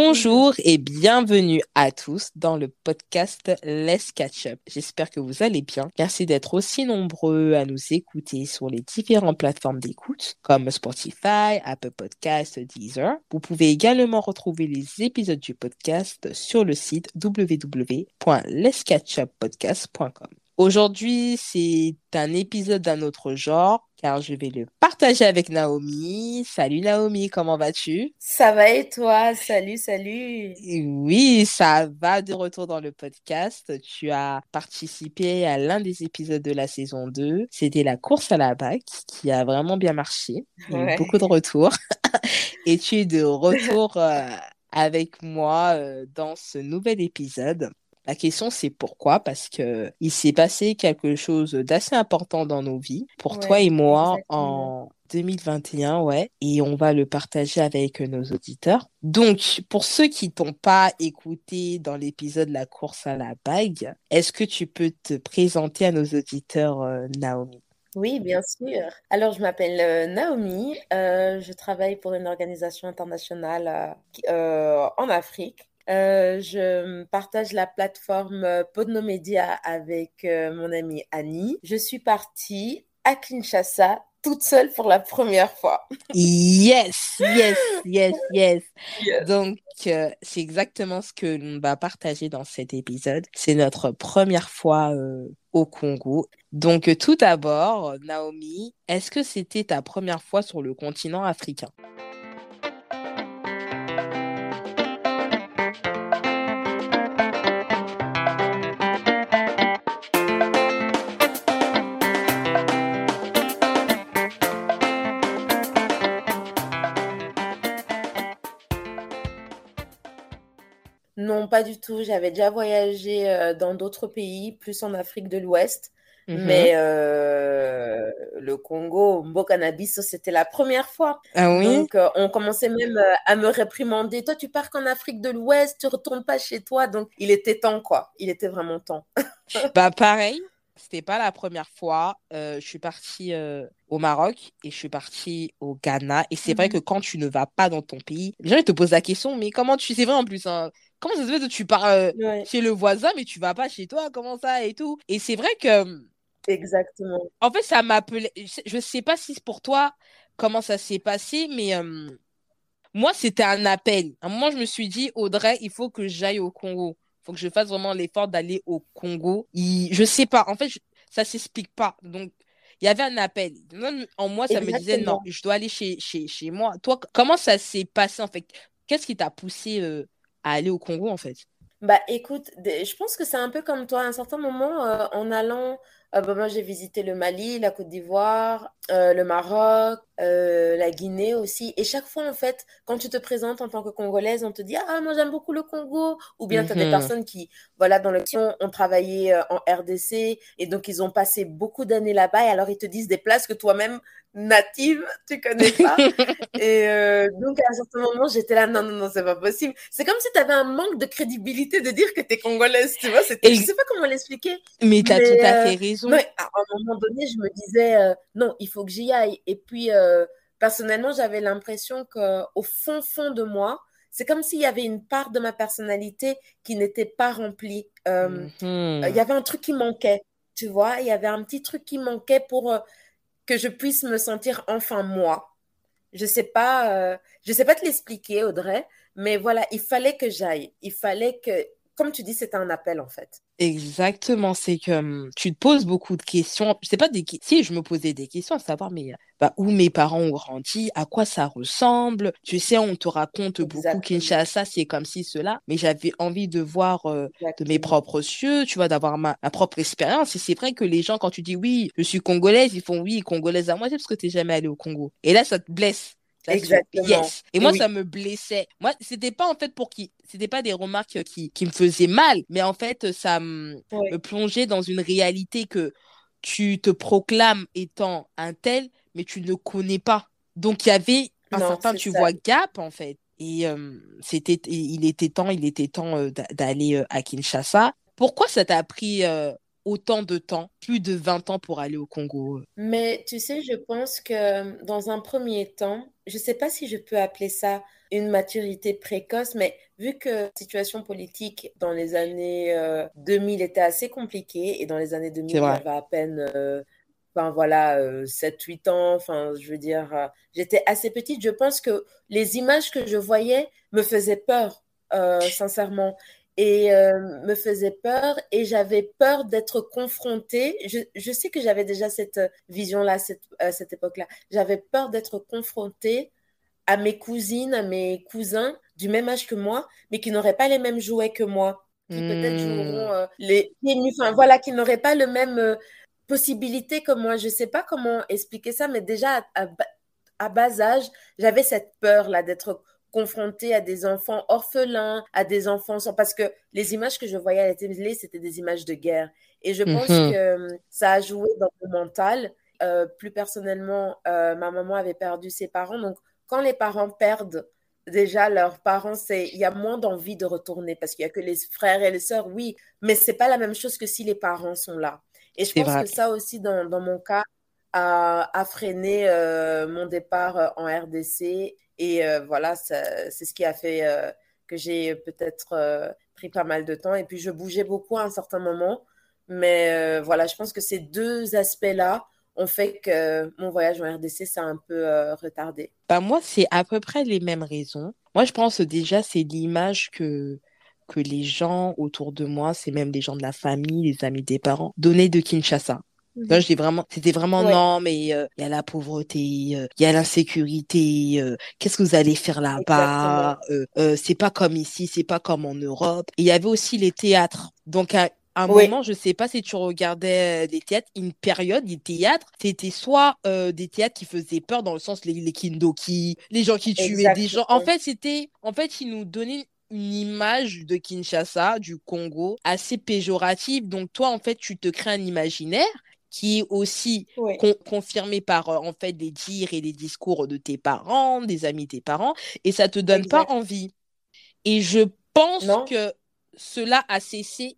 Bonjour et bienvenue à tous dans le podcast Let's Catch Up. J'espère que vous allez bien. Merci d'être aussi nombreux à nous écouter sur les différentes plateformes d'écoute comme Spotify, Apple Podcasts, Deezer. Vous pouvez également retrouver les épisodes du podcast sur le site www.letscatchuppodcast.com. Aujourd'hui, c'est un épisode d'un autre genre, car je vais le partager avec Naomi. Salut Naomi, comment vas-tu? Ça va et toi? Salut, salut. Oui, ça va de retour dans le podcast. Tu as participé à l'un des épisodes de la saison 2. C'était la course à la bac qui a vraiment bien marché. Beaucoup de retours. et tu es de retour euh, avec moi euh, dans ce nouvel épisode. La question, c'est pourquoi? Parce que il s'est passé quelque chose d'assez important dans nos vies, pour toi et moi, en 2021, ouais, et on va le partager avec nos auditeurs. Donc, pour ceux qui t'ont pas écouté dans l'épisode La course à la bague, est-ce que tu peux te présenter à nos auditeurs, euh, Naomi? Oui, bien sûr. Alors, je m'appelle euh, Naomi. Euh, je travaille pour une organisation internationale en Afrique euh, je partage la plateforme euh, Podnomedia avec euh, mon amie Annie. Je suis partie à Kinshasa toute seule pour la première fois. Yes, yes, yes, yes. Donc, c'est exactement ce que l'on va partager dans cet épisode. C'est notre première fois au Congo. Donc, tout d'abord, Naomi, est-ce que c'était ta première fois sur le continent africain? Non, pas du tout. J'avais déjà voyagé euh, dans d'autres pays, plus en Afrique de l'Ouest. Mhm. Mais euh, le Congo, beau cannabis, c'était la première fois. Ah oui? Donc, euh, on commençait même à me réprimander. Toi, tu pars qu'en Afrique de l'Ouest, tu retournes pas chez toi. Donc, il était temps, quoi. Il était vraiment temps. bah, pareil. C'était pas la première fois. je suis partie au Maroc et je suis partie au Ghana. Et c'est vrai mhm. que quand tu ne vas pas dans ton pays, les gens te posent la question, mais comment tu... C'est vrai en plus, hein, comment ça se fait que tu pars euh, chez le voisin, mais tu vas pas chez toi, comment ça et tout? Et c'est vrai que. Hum, Exactement. En fait, ça m'appelait. Je sais pas si c'est pour toi comment ça s'est passé, mais hum, moi, c'était un appel. À un moment, je me suis dit, Audrey, il faut que j'aille au Congo. Il faut que je fasse vraiment l'effort d'aller au Congo. Je Je sais pas. En fait, ça ça s'explique pas. Donc, il y avait un appel. En moi, ça me disait non, je dois aller chez, chez, chez moi. Toi, comment ça s'est passé en fait? Qu'est-ce qui t'a poussé euh, à aller au Congo en fait Bah écoute, je pense que c'est un peu comme toi. À un certain moment, euh, en allant, euh, bah, moi j'ai visité le Mali, la Côte d'Ivoire, euh, le Maroc, la Guinée aussi. Et chaque fois, en fait, quand tu te présentes en tant que Congolaise, on te dit Ah, moi j'aime beaucoup le Congo. Ou bien tu as des mhm. personnes qui, voilà, dans l'action, ont travaillé en RDC et donc ils ont passé beaucoup d'années là-bas. Et alors ils te disent des places que toi-même, native, tu connais pas. et euh, donc, à un certain moment, j'étais là, non, non, non, c'est pas possible. C'est comme si tu avais un manque de crédibilité de dire que tu es congolaise, tu vois. Et... Je sais pas comment l'expliquer. Mais tu as tout à fait euh, raison. à un moment donné, je me disais, euh, non, il faut que j'y aille. Et puis, personnellement, j'avais l'impression qu'au fond, fond de moi, c'est comme s'il y avait une part de ma personnalité qui n'était pas remplie. Mhm. Il y avait un truc qui manquait, tu vois. Il y avait un petit truc qui manquait pour que je puisse me sentir enfin moi. Je sais pas, euh, je sais pas te l'expliquer, Audrey, mais voilà, il fallait que j'aille. Il fallait que, comme tu dis, c'était un appel en fait. Exactement, c'est que hum, tu te poses beaucoup de questions. Je sais pas des si je me posais des questions à savoir mais bah, où mes parents ont grandi, à quoi ça ressemble. Tu sais, on te raconte beaucoup Kinshasa, c'est comme si cela, mais j'avais envie de voir euh, de mes propres yeux, tu vois, d'avoir ma, propre expérience. Et c'est vrai que les gens, quand tu dis oui, je suis congolaise, ils font oui, congolaise à moi, c'est parce que tu n'es jamais allé au Congo. Et là, ça te blesse. Exactement. Et, moi, ça me blessait. Moi, c'était pas en fait pour qui, c'était pas des remarques qui, qui me faisaient mal, mais en fait, ça me, plongeait dans une réalité que tu te proclames étant un tel, mais tu ne connais pas. Donc, il y avait un certain, tu vois, gap en fait. Et euh, c'était, il était temps, il était temps euh, d'aller euh, à Kinshasa. Pourquoi ça t'a pris autant de temps, plus de 20 ans pour aller au Congo Mais tu sais, je pense que dans un premier temps, je ne sais pas si je peux appeler ça une maturité précoce, mais vu que la situation politique dans les années 2000 était assez compliquée et dans les années 2000, j'avais à peine enfin voilà, 7-8 ans, enfin je veux dire, j'étais assez petite. Je pense que les images que je voyais me faisaient peur, sincèrement, et me faisaient peur et j'avais peur d'être confrontée. Je, je, sais que j'avais déjà cette vision-là cette, à cette époque-là. J'avais peur d'être confrontée à mes cousines, à mes cousins du même âge que moi, mais qui n'auraient pas les mêmes jouets que moi qui peut-être joueront les enfin voilà, qui n'auraient pas le même possibilité que moi. Je sais pas comment expliquer ça, mais déjà à, bas âge, j'avais cette peur-là d'être confrontée à des enfants orphelins, à des enfants sans... Parce que les images que je voyais à la télé, c'était des images de guerre. Et je pense mhm. que hum, ça a joué dans le mental. Euh, plus personnellement, euh, ma maman avait perdu ses parents. Donc, quand les parents perdent déjà leurs parents, c'est il y a moins d'envie de retourner parce qu'il y a que les frères et les sœurs, oui, mais c'est pas la même chose que si les parents sont là. Et je pense que ça aussi, dans, dans mon cas, a, a freiné euh, mon départ euh, en RDC. Et euh, voilà, c'est ce qui a fait que j'ai peut-être pris pas mal de temps. Et puis, je bougeais beaucoup à un certain moment. Mais voilà, je pense que ces deux aspects-là ont fait que mon voyage en RDC s'est un peu retardé. Bah moi, c'est à peu près les mêmes raisons. Moi, je pense déjà, c'est l'image que que les gens autour de moi, c'est même les gens de la famille, les amis des parents, donnaient de Kinshasa. Là, mhm. vraiment, c'était vraiment non, mais euh, il y a la pauvreté, euh, il y a l'insécurité. Euh, qu'est-ce que vous allez faire là-bas C'est pas comme ici, c'est pas comme en Europe. il y avait aussi les théâtres. Donc à, un moment, je sais pas si tu regardais des théâtres, une période, des théâtres, c'était soit des théâtres qui faisaient peur dans le sens les, les kindoki, les gens qui tuaient des gens. En fait, c'était, en fait, ils nous donnaient une image de Kinshasa, du Congo, assez péjorative. Donc toi, en fait, tu te crées un imaginaire qui est aussi confirmé par euh, en fait des dires et des discours de tes parents, des amis de tes parents, et ça te donne pas envie. Et je pense que cela a cessé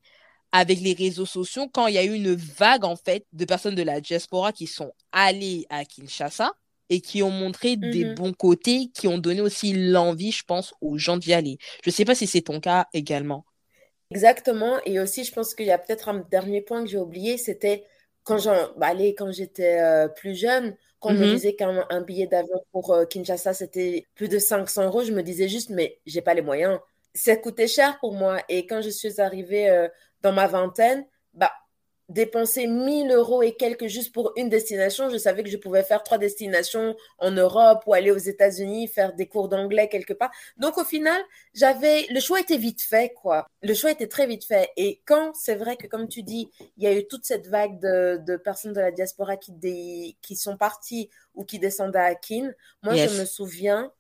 avec les réseaux sociaux quand il y a eu une vague en fait de personnes de la diaspora qui sont allées à Kinshasa et qui ont montré des mmh bons côtés, qui ont donné aussi l'envie, je pense, aux gens d'y aller. Je ne sais pas si c'est ton cas également. Exactement. Et aussi, je pense qu'il y a peut-être un dernier point que j'ai oublié, c'était quand bah, quand j'étais euh, plus jeune, quand on me mmh disait qu'un billet d'avion pour euh, Kinshasa, c'était plus de 500 euros, je me disais juste, mais j'ai pas les moyens. Ça coûtait cher pour moi. Et quand je suis arrivée euh, dans ma vingtaine, bah, dépenser 1000 euros et quelques juste pour une destination, je savais que je pouvais faire trois destinations en Europe ou aller aux États-Unis, faire des cours d'anglais quelque part. Donc au final, j'avais le choix était vite fait quoi. Le choix était très vite fait. Et quand c'est vrai que comme tu dis, il y a eu toute cette vague de, personnes de la diaspora qui, qui sont parties ou qui descendaient à Kin, moi je me souviens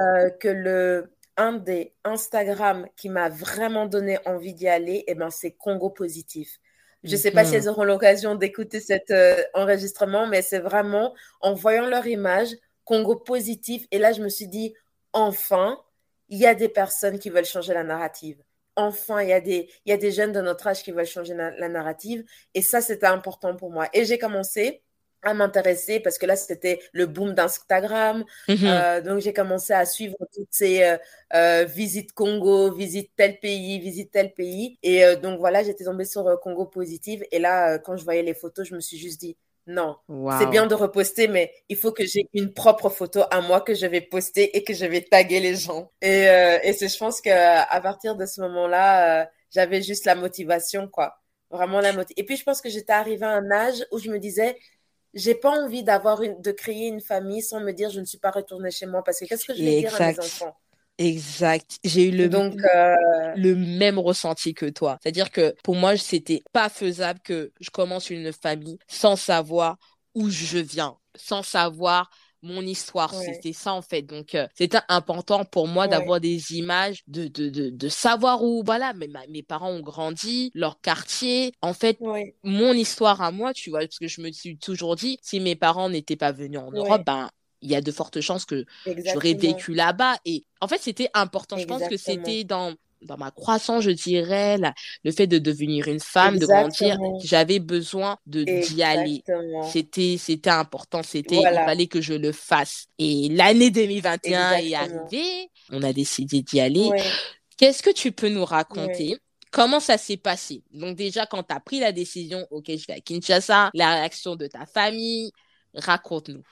euh, que le un des Instagram qui m'a vraiment donné envie d'y aller, et eh ben, c'est Congo Positif. Je ne sais pas si elles auront l'occasion d'écouter cet euh, enregistrement, mais c'est vraiment en voyant leur image, Congo positif. Et là, je me suis dit, enfin, il y a des personnes qui veulent changer la narrative. Enfin, il y a des, il y a des jeunes de notre âge qui veulent changer la narrative. Et ça, c'était important pour moi. Et j'ai commencé à m'intéresser parce que là c'était le boom d'Instagram. Mhm. euh, donc j'ai commencé à suivre toutes ces euh, euh, visites Congo visite tel pays visite tel pays. Et donc voilà j'étais tombée sur Congo positive. Et là quand je voyais les photos je me suis juste dit non c'est bien de reposter mais il faut que j'ai une propre photo à moi que je vais poster et que je vais taguer les gens. Et, et c'est je pense que à partir de ce moment là j'avais juste la motivation quoi. Vraiment la motivation et puis je pense que j'étais arrivée à un âge où je me disais j'ai pas envie d'avoir une, de créer une famille sans me dire je ne suis pas retournée chez moi parce que qu'est-ce que je vais dire à mes enfants? Exact. J'ai eu le, Donc, euh, le même ressenti que toi. C'est-à-dire que pour moi, c'était pas faisable que je commence une famille sans savoir où je viens, sans savoir mon histoire. C'était ça, en fait. Donc, euh, c'était important pour moi d'avoir des images, de, de, de, de, savoir où, voilà, mes, mes parents ont grandi, leur quartier. En fait, mon histoire à moi, tu vois, parce que je me suis toujours dit, si mes parents n'étaient pas venus en Europe, ben, il y a de fortes chances que j'aurais vécu là-bas. Et en fait, c'était important. Je pense que c'était dans dans ma croissance, je dirais, le fait de devenir une femme, de grandir, j'avais besoin de d'y aller. C'était c'était important, c'était il fallait que je le fasse. Et l'année 2021 est arrivée, on a décidé d'y aller. Qu'est-ce que tu peux nous raconter? Comment ça s'est passé? Donc déjà, quand tu as pris la décision, ok, je vais à Kinshasa, la réaction de ta famille, raconte-nous.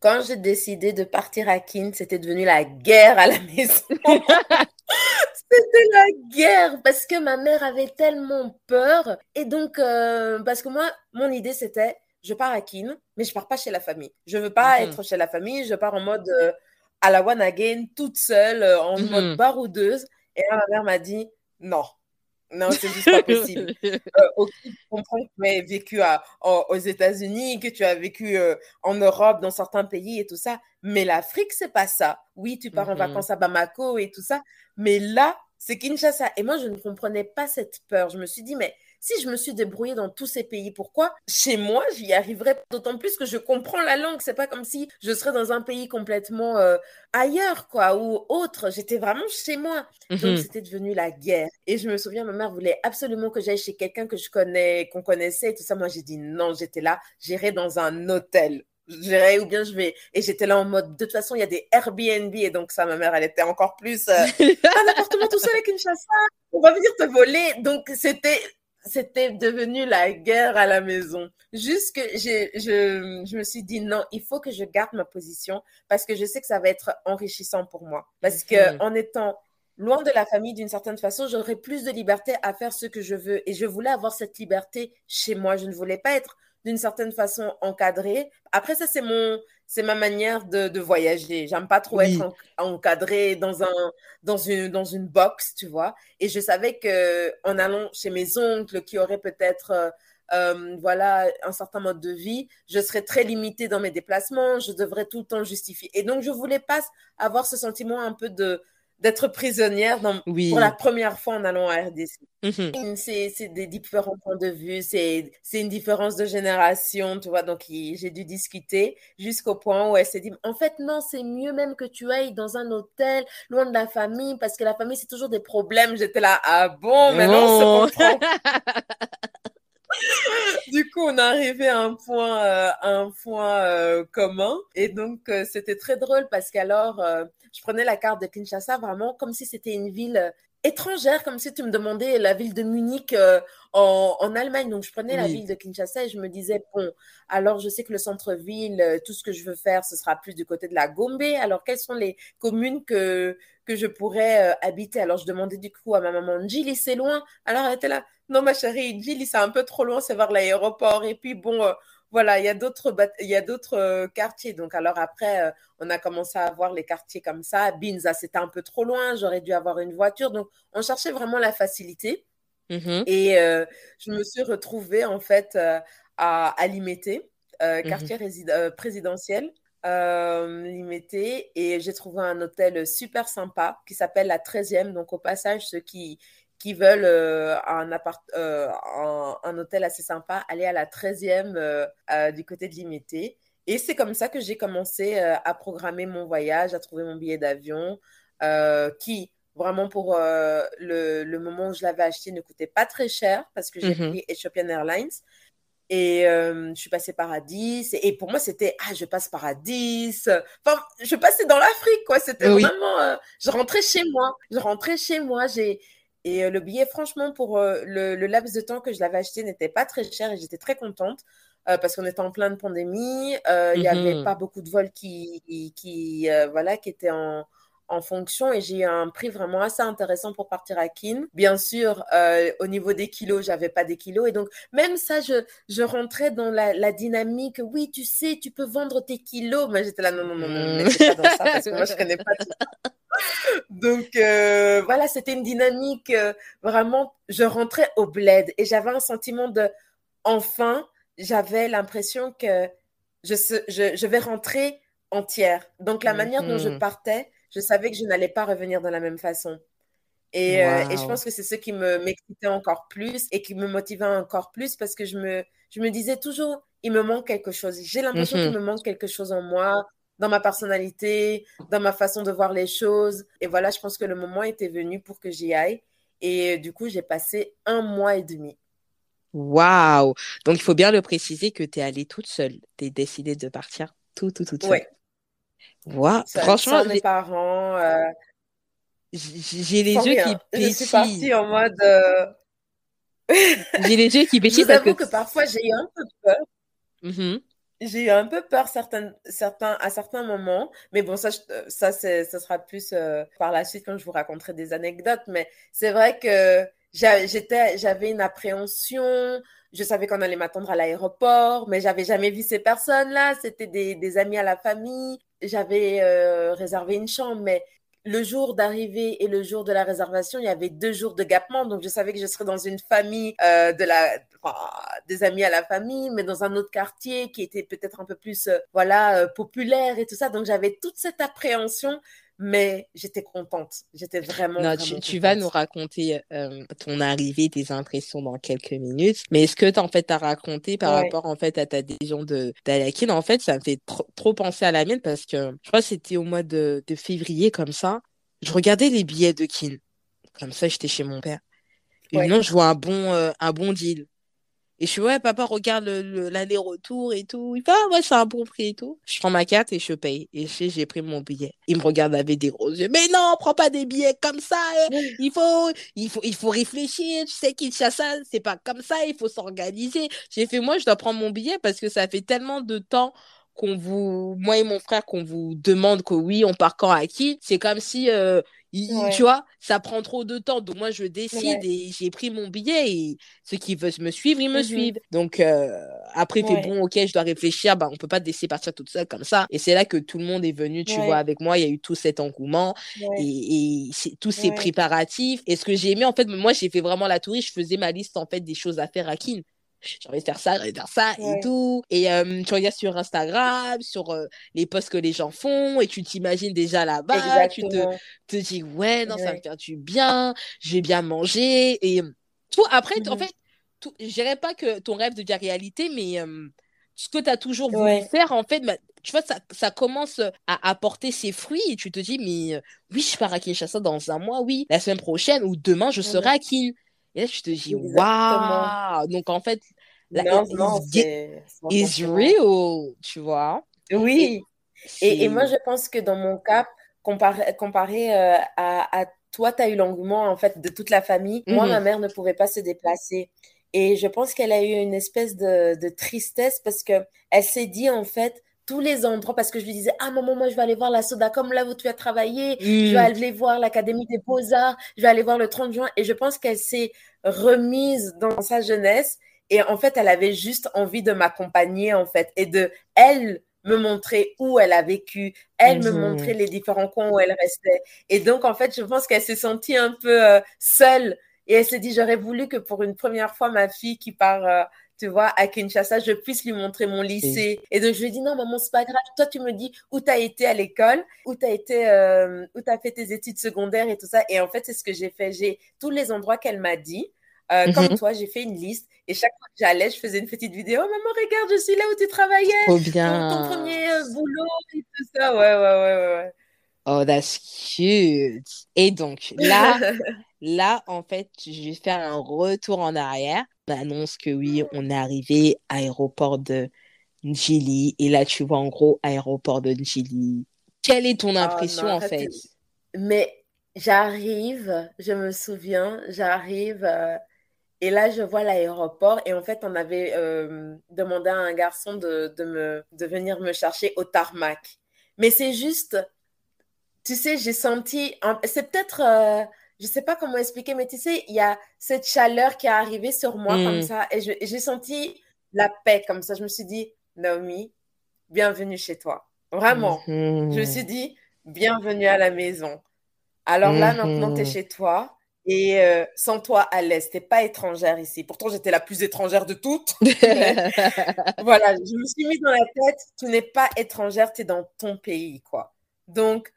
Quand j'ai décidé de partir à Kin, c'était devenu la guerre à la maison. c'était la guerre parce que ma mère avait tellement peur. Et donc, euh, parce que moi, mon idée, c'était, je pars à Kin, mais je pars pas chez la famille. Je veux pas mhm. être chez la famille, je pars en mode euh, à la one again, toute seule, euh, en mode mhm. baroudeuse. Et là, ma mère m'a dit, non, non, c'est juste pas possible. euh, ok, je comprends que tu as vécu à, aux États-Unis, que tu as vécu euh, en Europe, dans certains pays et tout ça. Mais l'Afrique, c'est pas ça. Oui, tu pars en mm-hmm. vacances à Bamako et tout ça. Mais là, c'est Kinshasa. Et moi, je ne comprenais pas cette peur. Je me suis dit, mais si je me suis débrouillée dans tous ces pays, pourquoi? Chez moi, j'y arriverais d'autant plus que je comprends la langue. C'est pas comme si je serais dans un pays complètement euh, ailleurs, quoi, ou autre. J'étais vraiment chez moi. Donc, mhm. c'était devenu la guerre. Et je me souviens, ma mère voulait absolument que j'aille chez quelqu'un que je connais, qu'on connaissait et tout ça. Moi, j'ai dit non, j'étais là, j'irai dans un hôtel j'irai ou bien je vais et j'étais là en mode de toute façon il y a des Airbnb et donc ça ma mère elle était encore plus euh, un appartement tout seul avec une chasse on va venir te voler donc c'était c'était devenu la guerre à la maison. Juste que je, je, me suis dit non, il faut que je garde ma position parce que je sais que ça va être enrichissant pour moi. Parce que hmm. en étant loin de la famille d'une certaine façon, j'aurais plus de liberté à faire ce que je veux. Et je voulais avoir cette liberté chez moi. Je ne voulais pas être d'une certaine façon encadrée. Après, ça, c'est mon, c'est ma manière de, de voyager. J'aime pas trop être encadrée dans un, dans une, dans une box, tu vois. Et je savais que en allant chez mes oncles qui auraient peut-être, euh, euh, voilà, un certain mode de vie, je serais très limitée dans mes déplacements. Je devrais tout le temps justifier. Et donc, je voulais pas avoir ce sentiment un peu de, d'être prisonnière dans, pour la première fois en allant à RDC. Mhm. C'est des différents points de vue, c'est une différence de génération, tu vois. Donc, j'ai dû discuter jusqu'au point où elle s'est dit, en fait, non, c'est mieux même que tu ailles dans un hôtel, loin de la famille, parce que la famille, c'est toujours des problèmes. J'étais là, ah bon, maintenant, on se comprend. du coup, on est arrivé à un point, euh, un point euh, commun. Et donc, euh, c'était très drôle parce qu'alors, je prenais la carte de Kinshasa vraiment comme si c'était une ville étrangère, comme si tu me demandais la ville de Munich en, en, Allemagne. Donc, je prenais la ville de Kinshasa et je me disais, bon, alors je sais que le centre-ville, tout ce que je veux faire, ce sera plus du côté de la Gombe. Alors, quelles sont les communes que, que je pourrais habiter? Alors, je demandais du coup à ma maman, Gilly, c'est loin? Alors, elle était là, non, ma chérie, Gilly, c'est un peu trop loin, c'est vers l'aéroport. Et puis, bon, euh, voilà, il y a d'autres, il y a d'autres euh, quartiers. Donc, alors après, euh, on a commencé à avoir les quartiers comme ça. Binza, c'était un peu trop loin. J'aurais dû avoir une voiture. Donc, on cherchait vraiment la facilité. Mm-hmm. Et je me suis retrouvée, en fait, à, à Limité, mm-hmm. quartier présidentiel. Limité et j'ai trouvé un hôtel super sympa qui s'appelle la 13e. Donc, au passage, ceux qui, qui veulent euh, un, appart euh, un, hôtel assez sympa, aller à la 13e euh, du côté de Limité. Et c'est comme ça que j'ai commencé à programmer mon voyage, à trouver mon billet d'avion, qui, vraiment pour le, le, moment où je l'avais acheté, ne coûtait pas très cher parce que j'ai mhm. pris Ethiopian Airlines. Et je suis passée par Addis. Et pour moi, c'était, ah, je passe par Addis. Enfin, je passais dans l'Afrique, quoi. C'était vraiment, je rentrais chez moi. Je rentrais chez moi. J'ai, et euh, le billet, franchement, pour euh, le, laps de temps que je l'avais acheté, n'était pas très cher et j'étais très contente euh, parce qu'on était en pleine pandémie. Il n'y avait mhm. pas beaucoup de vols qui, qui, voilà, qui étaient en, en fonction et j'ai eu un prix vraiment assez intéressant pour partir à Kin. Bien sûr, au niveau des kilos, j'avais pas des kilos et donc même ça, je, je rentrais dans la, la dynamique. Oui, tu sais, tu peux vendre tes kilos, mais j'étais là non non non non, mhm. pas dans ça parce que moi je connais pas tout donc euh, voilà, c'était une dynamique euh, vraiment. Je rentrais au bled et j'avais un sentiment de enfin, j'avais l'impression que je, je, je, vais rentrer entière. Donc, la manière dont je mhm. partais, je savais que je n'allais pas revenir de la même façon. Et, euh, et je pense que c'est ce qui me m'excitait encore plus et qui me motivait encore plus parce que je me, je me disais toujours, il me manque quelque chose. J'ai l'impression qu'il mhm. me manque quelque chose en moi, dans ma personnalité, dans ma façon de voir les choses. Et voilà, je pense que le moment était venu pour que j'y aille. Et du coup, j'ai passé un mois et demi. Waouh! Donc, il faut bien le préciser que tu es allée toute seule. Tu es décidée de partir tout, tout, toute seule. Oui. Wow. Franchement, mes parents. Euh, j'ai les yeux qui pétillent. Je suis partie en mode. Euh, j'ai les yeux qui pétillent. Je parce que... que parfois, j'ai eu un peu peur. Mm-hmm. J'ai eu un peu peur certains, certains, à certains moments, mais bon, ça, ça, ça sera plus euh, par la suite quand je vous raconterai des anecdotes. Mais c'est vrai que j'étais, j'avais une appréhension. Je savais qu'on allait m'attendre à l'aéroport, mais j'avais jamais vu ces personnes-là. C'était des, des, amis à la famille. J'avais euh, réservé une chambre, mais le jour d'arrivée et le jour de la réservation, il y avait deux jours de gapement. Donc, je savais que je serais dans une famille, euh, de la, des amis à la famille, mais dans un autre quartier qui était peut-être un peu plus, euh, voilà, populaire et tout ça. Donc, j'avais toute cette appréhension mais j'étais contente. J'étais vraiment. Non, tu, vas nous raconter euh, ton arrivée, tes impressions dans quelques minutes. Mais ce que tu en fait as raconté par rapport en fait à ta décision de d'aller en fait, ça me fait trop, penser à la mienne parce que je crois que c'était au mois de, de, février comme ça. Je regardais les billets de Kin. Comme ça, j'étais chez mon père. Et non, je vois un bon euh, un bon deal. Et je suis, ouais, papa, regarde l'aller-retour et tout. Il fait, ah, ouais, c'est un bon prix et tout. Je prends ma carte et je paye. Et j'ai pris mon billet. Il me regarde avec des gros yeux. Mais non, prends pas des billets comme ça. Hein. Il faut, il faut, il faut réfléchir. Tu sais, ça c'est pas comme ça. Il faut s'organiser. J'ai fait, moi, je dois prendre mon billet parce que ça fait tellement de temps qu'on vous, moi et mon frère, qu'on vous demande que oui, on part quand à qui. C'est comme si, euh, tu vois, ça prend trop de temps. Donc moi, je décide et j'ai pris mon billet et ceux qui veulent me suivre, ils me mmh suivent. Donc euh, après, fait bon, ok, je dois réfléchir. Bah, on peut pas te laisser partir toute seule comme ça. Et c'est là que tout le monde est venu, tu vois, avec moi. Il y a eu tout cet engouement et, et tous ces préparatifs. Et ce que j'ai aimé, en fait, moi, j'ai fait vraiment la touriste. Je faisais ma liste, en fait, des choses à faire à Kin j'ai envie de faire ça, j'ai envie de faire ça et tout. Et euh, tu regardes sur Instagram, sur euh, les posts que les gens font et tu t'imagines déjà là-bas. Tu te, te dis, ouais, non, ça me fait du bien, je vais bien manger. Et tout, après, en mmh fait, je dirais pas que ton rêve devient réalité, mais ce que tu as toujours voulu faire, en fait, bah, tu vois, ça, ça, commence à apporter ses fruits et tu te dis, mais oui, je pars à Kinshasa dans un mois, oui, la semaine prochaine ou demain, je serai à Kin. Et là, tu te dis, waouh! Donc, en fait, la non, non, is real, tu vois? Oui. Et, et, moi, je pense que dans mon cas, comparé, comparé euh, à, à, toi, tu as eu l'engouement, en fait, de toute la famille. Moi, ma mm-hmm. mère ne pouvait pas se déplacer. Et je pense qu'elle a eu une espèce de, de tristesse parce que elle s'est dit, en fait, tous les endroits parce que je lui disais ah maman moi je vais aller voir la Soda comme là où tu as travaillé je vais mm. aller voir l'académie des beaux-arts je vais aller voir le 30 juin et je pense qu'elle s'est remise dans sa jeunesse et en fait elle avait juste envie de m'accompagner en fait et de elle me montrer où elle a vécu, elle me mm-hmm. montrer les différents coins où elle restait. Et donc, en fait, je pense qu'elle s'est sentie un peu euh, seule. Et elle s'est dit, j'aurais voulu que pour une première fois, ma fille qui part euh, tu vois, à Kinshasa, je puisse lui montrer mon lycée. Et donc, je lui ai dit, non, maman, c'est pas grave. Toi, tu me dis où tu as été à l'école, où tu as été, euh, où as fait tes études secondaires et tout ça. Et en fait, c'est ce que j'ai fait. J'ai tous les endroits qu'elle m'a dit. Euh, Comme mhm. toi, j'ai fait une liste et chaque fois que j'allais, je faisais une petite vidéo. Oh, maman, regarde, je suis là où tu travaillais. Trop bien. Ton, premier euh, boulot et tout ça. Ouais, ouais, ouais, ouais. Oh, that's cute. Et donc, là, là, en fait, je vais faire un retour en arrière annonce que oui, on est arrivé à l'aéroport de Njili. Et là, tu vois en gros aéroport de Njili. Quelle est ton ah, impression en fait Mais j'arrive, je me souviens, j'arrive. Euh, et là, je vois l'aéroport. Et en fait, on avait euh, demandé à un garçon de, de, me, de venir me chercher au tarmac. Mais c'est juste, tu sais, j'ai senti. C'est peut-être. Euh, je sais pas comment expliquer, mais tu sais, il y a cette chaleur qui est arrivée sur moi comme mm. ça et j'ai senti la paix comme ça. Je me suis dit, Naomi, bienvenue chez toi. Vraiment. Je me mm-hmm. suis dit, bienvenue à la maison. Alors là, maintenant, tu es mm-hmm. chez toi. Et euh, sans toi à l'Est, t'es pas étrangère ici. Pourtant, j'étais la plus étrangère de toutes. voilà, je me suis mis dans la tête, tu n'es pas étrangère, tu es dans ton pays, quoi. Donc,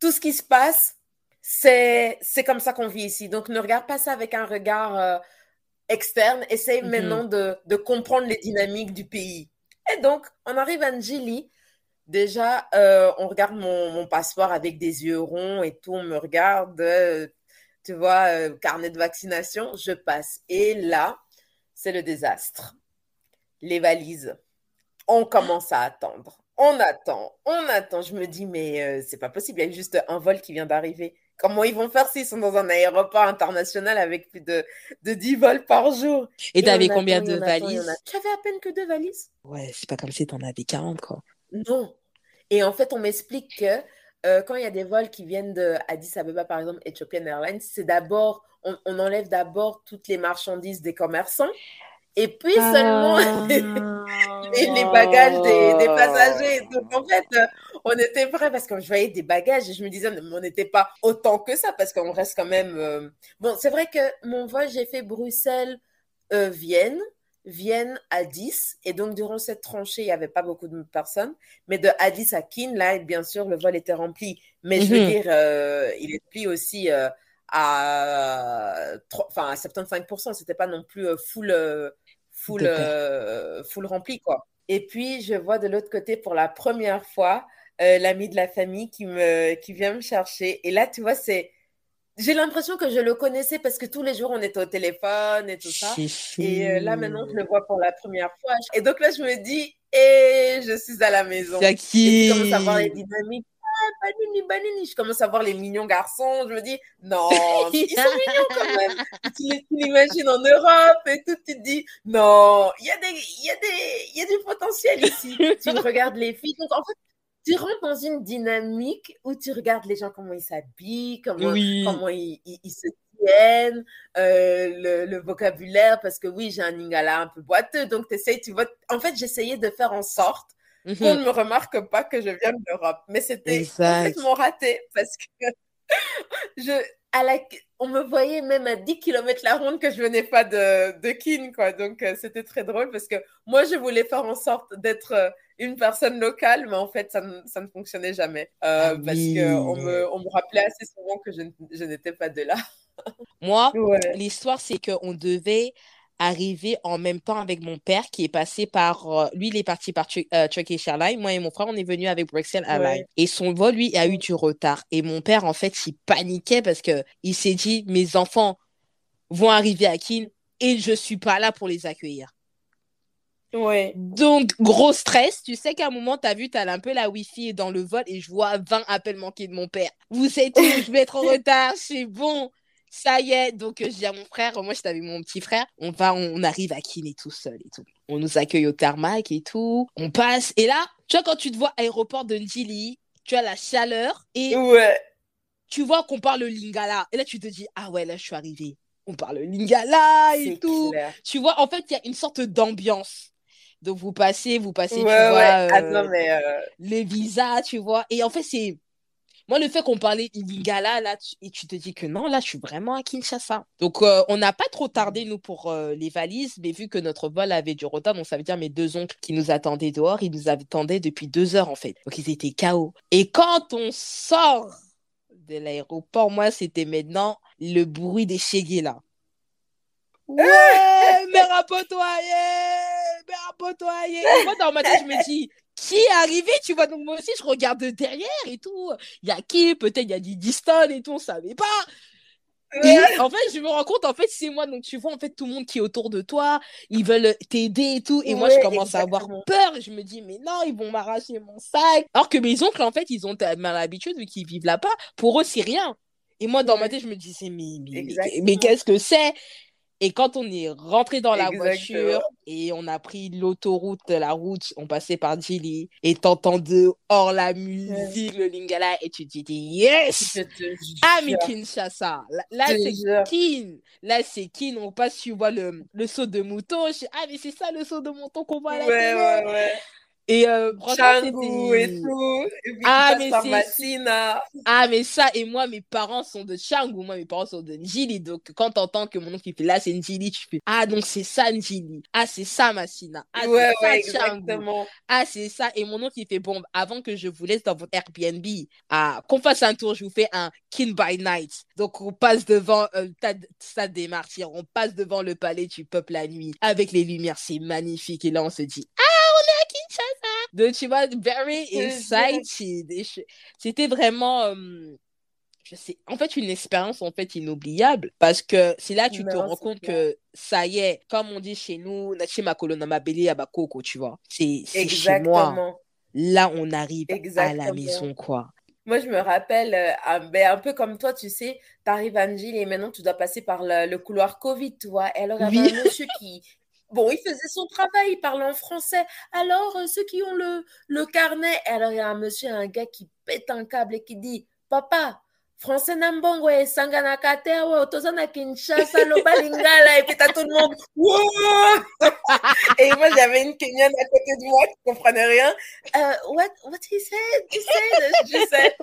tout ce qui se passe, c'est comme ça qu'on vit ici. Donc, ne regarde pas ça avec un regard euh, externe. Essaye mm-hmm. maintenant de, de, comprendre les dynamiques du pays. Et donc, on arrive à Njili. Déjà, euh, on regarde mon, mon, passeport avec des yeux ronds et tout. On me regarde, euh, tu vois, carnet de vaccination. Je passe. Et là, c'est le désastre. Les valises. On commence à attendre on attend, on attend. Je me dis, mais c'est pas possible, il y a juste un vol qui vient d'arriver. Comment ils vont faire s'ils sont dans un aéroport international avec plus de, de 10 vols par jour? Et t'avais combien de valises? J'avais à peine que deux valises? Ouais, c'est pas comme si t'en avais 40, quoi. Non. Et en fait, on m'explique que euh, quand il y a des vols qui viennent de Addis Abeba, par exemple, Ethiopian Airlines, c'est d'abord, on, on enlève d'abord toutes les marchandises des commerçants et puis seulement ah. les, bagages des, passagers. Donc en fait, euh, on était prêts parce que je voyais des bagages et je me disais, mais on n'était pas autant que ça parce qu'on reste quand même. Euh, bon, c'est vrai que mon vol, j'ai fait Bruxelles-Vienne. Euh, Vienne à 10. Et donc, durant cette tranchée, il n'y avait pas beaucoup de personnes. Mais de Addis à Kin, là, bien sûr, le vol était rempli. Mais je veux mhm. dire, il est rempli aussi à, enfin, à 75%. C'était pas non plus full, full, euh, full rempli, quoi. Et puis, je vois de l'autre côté pour la première fois euh, l'ami de la famille qui, me, qui vient me chercher. Et là, tu vois, c'est. J'ai l'impression que je le connaissais parce que tous les jours, on était au téléphone et tout ça. Et euh, là, maintenant, je le vois pour la première fois. Et donc là, je me dis, et je suis à la maison. C'est qui Et commence à voir les dynamiques Je commence à voir les mignons garçons. Je me dis, non, ils sont mignons quand même. tu l'imagines en Europe et tout. Tu te dis, non, il y, a des, y, a des, y a du potentiel ici. tu regardes les filles. Donc, en fait, tu rentres dans une dynamique où tu regardes les gens, comment ils s'habillent, comment, comment ils, ils, se tiennent, euh, le, vocabulaire, parce que oui, j'ai un lingala un peu boiteux, donc tu essayes, tu vois. En fait, j'essayais de faire en sorte on ne me remarque pas que je viens d'Europe. Mais c'était complètement raté parce que je, à la, on me voyait même à 10 km la ronde que je venais pas de, de Kin, quoi. Donc, euh, c'était très drôle parce que moi, je voulais faire en sorte d'être euh, une personne locale, mais en fait, ça, ne fonctionnait jamais. Euh, ah parce qu'on me, on me rappelait assez souvent que je, je n'étais pas de là. moi, l'histoire, c'est qu'on devait arrivé en même temps avec mon père qui est passé par. Euh, lui, il est parti par euh, Turkish Airlines. Moi et mon frère, on est venu avec Bruxelles Airlines. Et son vol, lui, a eu du retard. Et mon père, en fait, il paniquait parce que il s'est dit mes enfants vont arriver à Kin et je suis pas là pour les accueillir. Ouais. Donc, gros stress. Tu sais qu'à un moment, tu as vu, tu as un peu la Wi-Fi dans le vol et je vois 20 appels manqués de mon père. Vous où? Je vais être en retard. C'est bon ça y est, donc euh, je dis à mon frère, moi j'étais avec mon petit frère, on va, on arrive à Kiné tout seul et tout. On nous accueille au tarmac et tout, on passe. Et là, tu vois, quand tu te vois aéroport de Ndili, tu as la chaleur et ouais. tu vois qu'on parle le lingala. Et là, tu te dis, ah ouais, là, je suis arrivée. On parle le lingala et tout. Tu vois, en fait, il y a une sorte d'ambiance. Donc, vous passez, vous passez, tu vois, euh, mais euh, les visas, tu vois. Et en fait, c'est moi, le fait qu'on parlait Lingala, là, et tu te dis que non, là, je suis vraiment à Kinshasa. Donc, euh, on n'a pas trop tardé, nous, pour euh, les valises, mais vu que notre vol avait du retard, donc ça veut dire mes deux oncles qui nous attendaient dehors, ils nous attendaient depuis deux heures, en fait. Donc, ils étaient KO. Et quand on sort de l'aéroport, moi, c'était maintenant le bruit des chégués, là. Ouais, mais rapotoyer, mais rapotoyer. Moi, dans ma tête, je me dis, qui est arrivé, tu vois. Donc moi aussi, je regarde derrière et tout. Il y a qui Peut-être il y a des Diston et tout, on savait pas. Et en fait, je me rends compte, en fait, c'est moi. Donc, tu vois, en fait, tout le monde qui est autour de toi, ils veulent t'aider et tout. Et moi, je commence à avoir peur. Je me dis, mais non, ils vont m'arracher mon sac. Alors que mes oncles, en fait, ils ont mal l'habitude, vu qu'ils vivent là-bas. Pour eux, c'est rien. Et moi, dans ma tête, je me disais, mais, mais, mais qu'est-ce que c'est? Et quand on est rentré dans la voiture et on a pris l'autoroute, la route, on passait par Djili et t'entendais hors la musique, le lingala, et tu te dis yes! Ah, mais Kinshasa! Là, c'est Kin! Là, c'est Kin. On passe, tu vois le, le saut de mouton. ah, mais c'est ça le saut de mouton qu'on voit à la ouais, ouais, ouais. Et euh, et tout. Et puis ah, mais. Ah, mais ça, et moi, mes parents sont de Changu. Moi, mes parents sont de Njili. Donc, quand t'entends que mon oncle il fait là, c'est Njili, tu fais Ah, donc c'est ça Njili. Ah, c'est ça Massina. Ah, ouais, ouais, exactement. Ah, c'est ça. Et mon oncle il fait Bon, avant que je vous laisse dans votre Airbnb, ah, qu'on fasse un tour, je vous fais un Kin by Night. Donc, on passe devant euh, Stade des Martyrs. On passe devant le palais du peuple la nuit avec les lumières. C'est magnifique. Et là, on se dit Ah, Donc, tu vois, very excited. C'était vraiment, euh, je sais, en fait, une expérience en fait inoubliable parce que c'est là que tu te rends compte que ça y est, comme on dit chez nous, Nachima Kolonama Beli Abakoko, tu vois. C'est chez moi. Là, on arrive à la maison, quoi. Moi, je me rappelle, euh, un, ben, un peu comme toi, tu sais, tu arrives à Angile et maintenant tu dois passer par le, couloir Covid, tu vois. Et alors, il y avait un monsieur qui, Bon, il faisait son travail, il parlait en français. Alors, euh, ceux qui ont le, le carnet, alors il y a un monsieur, un gars qui pète un câble et qui dit Papa, français nambongo et sangana katewa, otozana Kinshasa, loba lingala, et puis t'as tout le monde. et moi, j'avais une Kenyane à côté de moi qui comprenait rien. Uh, what, what he said? He said, je sais.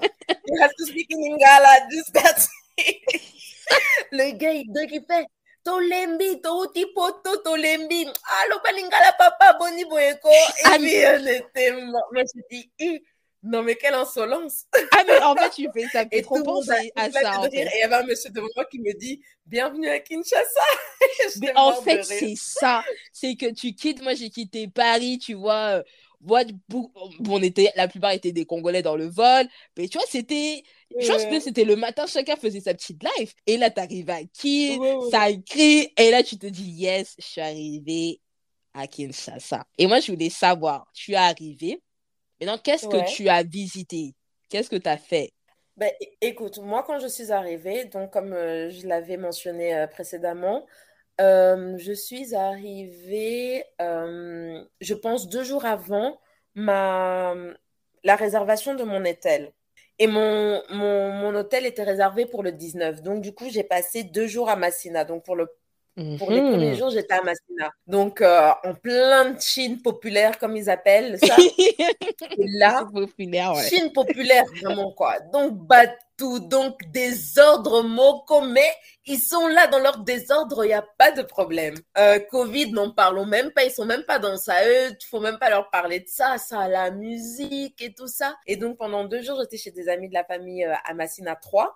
Have to speak in Lingala, just that. le gars, il, donc fait tolembi touti poto tolembi aloba lingala papa boni boyeko et puis on était moi je dis eh, non mais quelle insolence. Ah mais en fait tu fais ça fait trop penser à ça en fait. et il y avait un monsieur devant moi qui me dit bienvenue à Kinshasa. Mais en fait c'est ça. C'est que tu quittes moi j'ai quitté Paris tu vois. Bon, on était, la plupart étaient des Congolais dans le vol, mais tu vois, c'était, je pense que c'était le matin, chacun faisait sa petite live, et là, t'arrives à qui, ça écrit, et là, tu te dis, yes, je suis arrivé à Kinshasa. Et moi, je voulais savoir, tu es arrivé, maintenant, qu'est-ce que tu as visité? Qu'est-ce que tu as fait? Ben, écoute, moi, quand je suis arrivée, donc comme euh, je l'avais mentionné euh, précédemment, euh, je suis arrivée, je pense, deux jours avant ma, la réservation de mon hôtel. Et mon, mon, mon, hôtel était réservé pour le 19. Donc, du coup, j'ai passé deux jours à Massina. Donc, pour, le, pour les premiers mhm. jours, j'étais à Massina. Donc, euh, en plein de Chine populaire, comme ils appellent ça. là, populaire, Chine populaire, vraiment, quoi. Donc, bah, donc désordre moko, mais ils sont là dans leur désordre, il n'y a pas de problème. Euh, Covid, n'en parlons même pas, ils sont même pas dans ça, eux, faut même pas leur parler de ça, ça, la musique et tout ça. Et donc pendant deux jours, j'étais chez des amis de la famille euh, à Massina 3.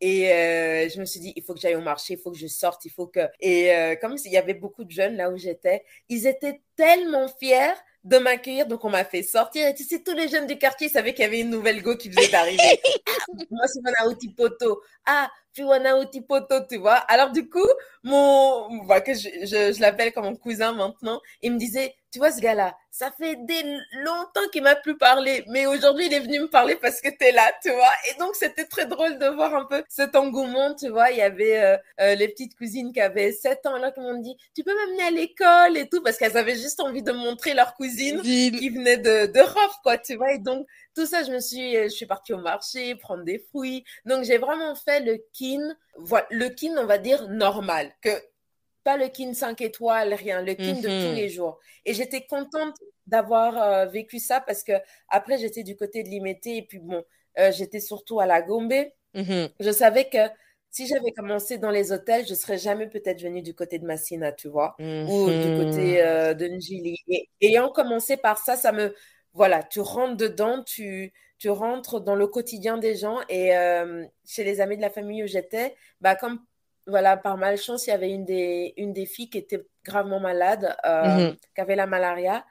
Et euh, je me suis dit, il faut que j'aille au marché, il faut que je sorte, il faut que... Et comme il y avait beaucoup de jeunes là où j'étais, ils étaient tellement fiers de m'accueillir. Donc, on m'a fait sortir. Et tu sais, tous les jeunes du quartier savaient qu'il y avait une nouvelle go qui venait d'arriver. Moi, c'est Manaouti Poto. Ah, Fiwanauti Poto, tu vois. Alors, du coup, mon, bah, que je, je, je l'appelle comme mon cousin maintenant, il me disait, tu vois, ce gars-là, ça fait des longtemps qu'il m'a plus parlé, mais aujourd'hui, il est venu me parler parce que tu es là, tu vois. Et donc, c'était très drôle de voir un peu cet engouement, tu vois. Il y avait euh, euh, les petites cousines qui avaient 7 ans, là, qui m'ont dit, tu peux m'amener à l'école et tout, parce qu'elles avaient juste envie de montrer leur cousine qui venait de d'Europe, quoi, tu vois. Et donc, tout ça, je me suis, je suis partie au marché, prendre des fruits. Donc, j'ai vraiment fait le kin, voilà, le kin, on va dire, normal, que pas le kin 5 étoiles, rien, le kin de tous mhm. les jours. Et j'étais contente d'avoir euh, vécu ça parce que après, j'étais du côté de Limété et puis bon, euh, j'étais surtout à la Gombe. Mhm. Je savais que si j'avais commencé dans les hôtels, je serais jamais peut-être venue du côté de Massina, tu vois, ou du côté mhm. euh, de Njili. Et ayant commencé par ça, ça me, voilà, tu rentres dedans, tu, tu rentres dans le quotidien des gens. Et chez les amis de la famille où j'étais, bah, comme voilà, par malchance, il y avait une des, une des filles qui était gravement malade, euh, mhm. qui avait la malaria.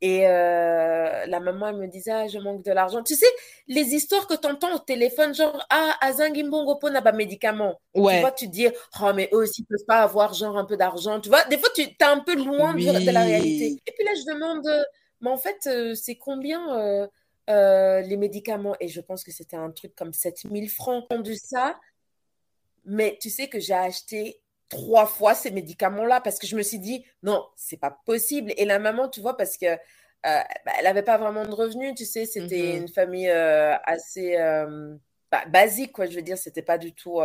Et euh, la maman, elle me disait, ah, je manque de l'argent. Tu sais, les histoires que tu entends au téléphone, genre, ah, Azangimbongopo n'a pas de médicaments. Ouais. Tu vois, tu te dis, oh, mais eux aussi, peuvent pas avoir, genre, un peu d'argent. Tu vois, des fois, tu es un peu loin de, la réalité. Et puis là, je demande, mais en fait, euh, c'est combien les médicaments? Et je pense que c'était un truc comme 7000 francs. Entendu ça, mais tu sais que j'ai acheté trois fois ces médicaments-là parce que je me suis dit, non, c'est pas possible. Et la maman, tu vois, parce que euh, bah, elle n'avait pas vraiment de revenus, tu sais, c'était mhm. une famille euh, assez euh, bah, basique, quoi. Je veux dire, c'était pas du tout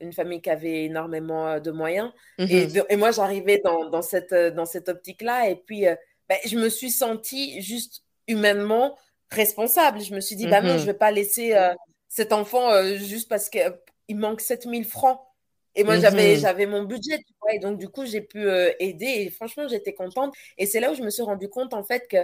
une famille qui avait énormément de moyens. et, mhm. et, moi, j'arrivais dans, dans, cette, dans cette optique-là. Et puis, ben, je me suis sentie juste humainement responsable. Je me suis dit, bah non, je ne vais pas laisser cet enfant juste parce qu'il manque 7000 francs. Et moi, j'avais, mhm. j'avais mon budget, tu vois, et donc du coup, j'ai pu euh, aider. Et franchement, j'étais contente. Et c'est là où je me suis rendu compte, en fait, que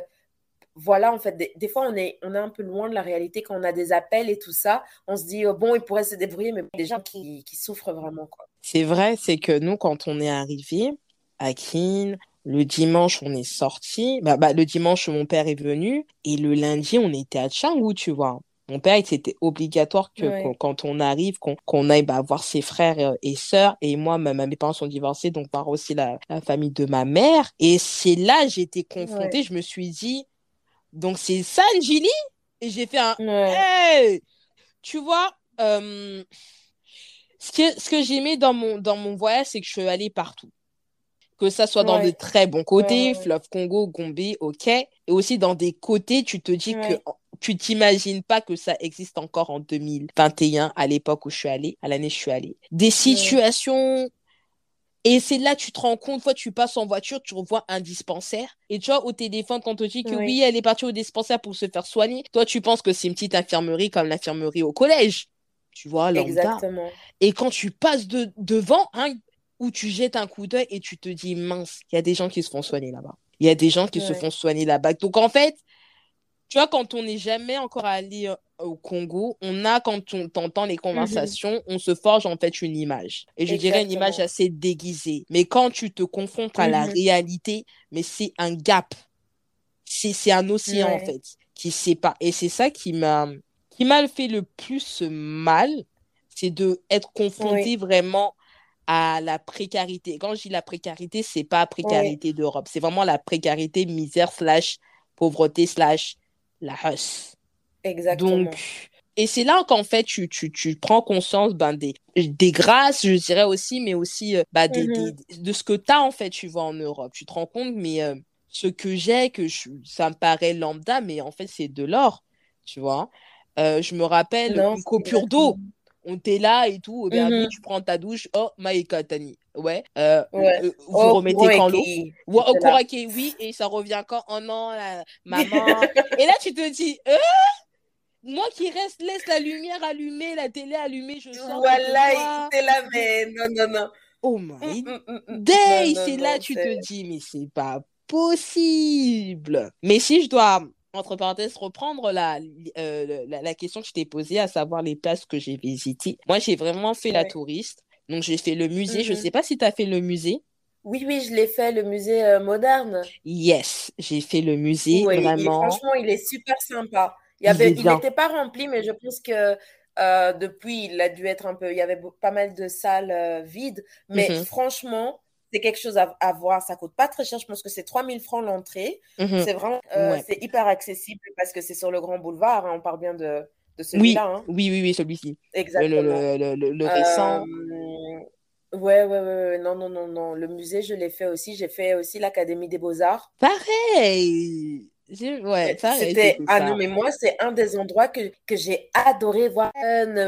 voilà, en fait, des, fois, on est, on est un peu loin de la réalité quand on a des appels et tout ça. On se dit, oh, bon, ils pourraient se débrouiller, mais des gens qui, qui souffrent vraiment, quoi. C'est vrai, c'est que nous, quand on est arrivé à Keene, le dimanche, on est sorti. Bah, bah, le dimanche, mon père est venu. Et le lundi, on était à Changu, tu vois. Mon père, c'était obligatoire que quand on arrive, qu'on aille bah, voir ses frères euh, et sœurs. Et moi, mes parents sont divorcés, donc voir aussi la, famille de ma mère. Et c'est là j'étais confrontée. Je me suis dit, donc c'est ça, Angélie Et j'ai fait un hey! Tu vois, euh, ce que, ce que j'aimais dans mon, dans mon voyage, c'est que je suis allée partout. Que ça soit dans de très bons côtés, Fleuve Congo, Gombe, ok, et aussi dans des côtés, tu te dis que tu t'imagines pas que ça existe encore en 2021, à l'époque où je suis allée, à l'année où je suis allée. Des situations et c'est là tu te rends compte, fois tu passes en voiture, tu revois un dispensaire. Et tu vois, au téléphone, quand on te dit que oui. elle est partie au dispensaire pour se faire soigner, toi, tu penses que c'est une petite infirmerie comme l'infirmerie au collège. Tu vois, là. Exactement. Et quand tu passes de, devant, hein, où tu jettes un coup d'œil et tu te dis, mince, il y a des gens qui se font soigner là-bas. Il y a des gens qui se font soigner là-bas. Donc, en fait, tu vois, quand on n'est jamais encore allé euh, au Congo, on a, quand on entend les conversations, mhm. on se forge en fait une image. Et je dirais une image assez déguisée. Mais quand tu te confrontes à la mhm. réalité, mais c'est un gap. C'est un océan, en fait, qui sépare. Et c'est ça qui m'a qui m'a fait le plus mal, c'est de être confronté vraiment à la précarité. Quand je dis la précarité, c'est pas précarité d'Europe, c'est vraiment la précarité, misère slash pauvreté slash la huss. Exactement. Donc, et c'est là qu'en fait, tu, tu, tu, prends conscience ben, des, des grâces, je dirais aussi, mais aussi ben, des, des, de ce que tu as, en fait, tu vois, en Europe. Tu te rends compte, mais euh, ce que j'ai, que je, ça me paraît lambda, mais en fait, c'est de l'or, tu vois. Euh, je me rappelle une coupure d'eau. On était là et tout, et mhm. tu prends ta douche, oh, Maïka Tani. Ouais. ouais. vous oh, remettez quand l'eau? Ouais, au oui, et ça revient quand? Oh non, la... maman. et là, tu te dis, euh moi qui reste, laisse la lumière allumée, la télé allumée, je sors. Voilà, il là, mais non, non, non. Oh my mm, mm, mm, day, c'est là tu te dis, mais c'est pas possible. Mais si je dois, entre parenthèses, reprendre la, euh, la, question que je t'ai posée, à savoir les places que j'ai visitées, moi j'ai vraiment fait la touriste. Donc j'ai fait le musée. Je ne Je mm-hmm. sais pas si tu as fait le musée. Oui, oui, je l'ai fait, le musée euh, moderne. Yes, j'ai fait le musée, vraiment. franchement, il est super sympa. Il n'était pas rempli, mais je pense que euh, depuis, il a dû être un peu. Il y avait pas mal de salles euh, vides. Mais mhm. franchement, c'est quelque chose à, voir. Ça coûte pas très cher. Je pense que c'est 3000 francs l'entrée. Mhm. C'est vraiment. C'est hyper accessible parce que c'est sur le grand boulevard. Hein. on parle bien de, de celui-là. Hein. Oui. oui, oui, celui-ci. Exactement. Le, le, le, récent. Ouais, ouais, ouais, non, non, non, non. Le musée, je l'ai fait aussi. J'ai fait aussi l'Académie des Beaux-Arts. Pareil! Ouais, c'était ah non mais moi c'est un des endroits que, que j'ai adoré voir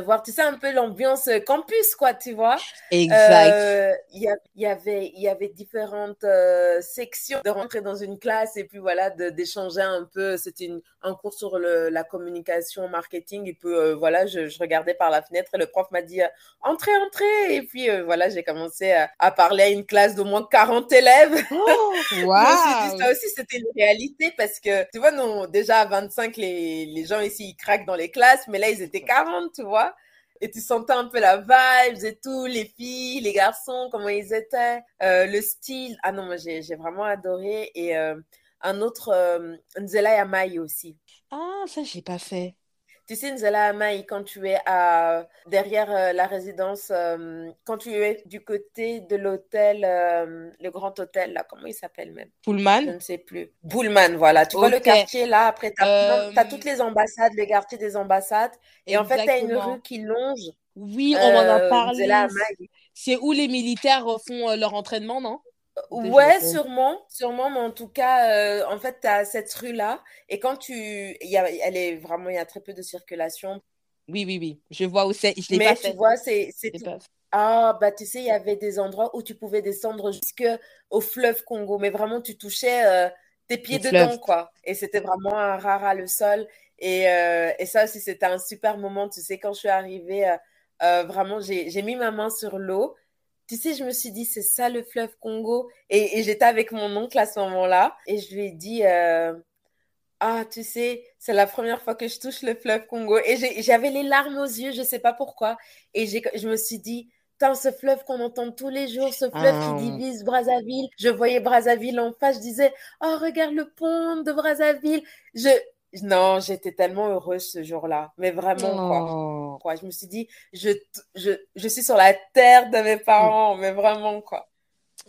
voir tu sais un peu l'ambiance euh, campus quoi tu vois. Exact. Euh, il y, avait il y avait différentes euh, sections de rentrer dans une classe et puis voilà d'échanger un peu. C'était un cours sur le, la communication marketing et puis voilà je, je, regardais par la fenêtre et le prof m'a dit entrez entrez! Et puis voilà j'ai commencé à, à, parler à une classe d'au moins 40 élèves. Oh, wow. ça aussi c'était une réalité parce que tu vois, non, déjà à 25, les, les gens ici, ils craquent dans les classes, mais là, ils étaient 40, tu vois. Et tu sentais un peu la vibe et tout, les filles, les garçons, comment ils étaient, euh, le style. Ah non, moi, j'ai vraiment adoré. Et euh, un autre, euh, Nzela Yamai aussi. Ah, ça, j'ai pas fait. Tu sais, Nzela Amaï, quand tu es à, derrière euh, la résidence, euh, quand tu es du côté de l'hôtel, euh, le grand hôtel, là, comment il s'appelle même? Pullman? Je ne sais plus. Pullman, voilà. Tu vois le quartier là, après, tu as, toutes les ambassades, le quartier des ambassades. Et en fait, tu as une rue qui longe. Oui, on en a parlé. C'est où les militaires font leur entraînement, non? Ouais, sûrement, sûrement, mais en tout cas, euh, en fait, tu as cette rue-là, et quand tu. Y a, elle est vraiment, il y a très peu de circulation. Oui, oui, oui, je vois où c'est. Je mais tu vois, c'est. Ah, bah, tu sais, il y avait des endroits où tu pouvais descendre jusqu'au fleuve Congo, mais vraiment, tu touchais. Euh, tes pieds dedans, quoi. Et c'était vraiment un rara le sol. Et, euh, et ça aussi, c'était un super moment. Tu sais, quand je suis arrivée, vraiment, j'ai mis ma main sur l'eau. Tu sais, je me suis dit, c'est ça le fleuve Congo. Et, et j'étais avec mon oncle à ce moment-là. Et je lui ai dit, ah, tu sais, c'est la première fois que je touche le fleuve Congo. Et j'avais les larmes aux yeux, je ne sais pas pourquoi. Et je me suis dit, ce fleuve qu'on entend tous les jours, ce fleuve qui ah. divise Brazzaville. Je voyais Brazzaville en face, je disais, oh, regarde le pont de Brazzaville. Je, non, j'étais tellement heureuse ce jour-là, mais vraiment, quoi. Je me suis dit, je, je, je suis sur la terre de mes parents, mais vraiment, quoi.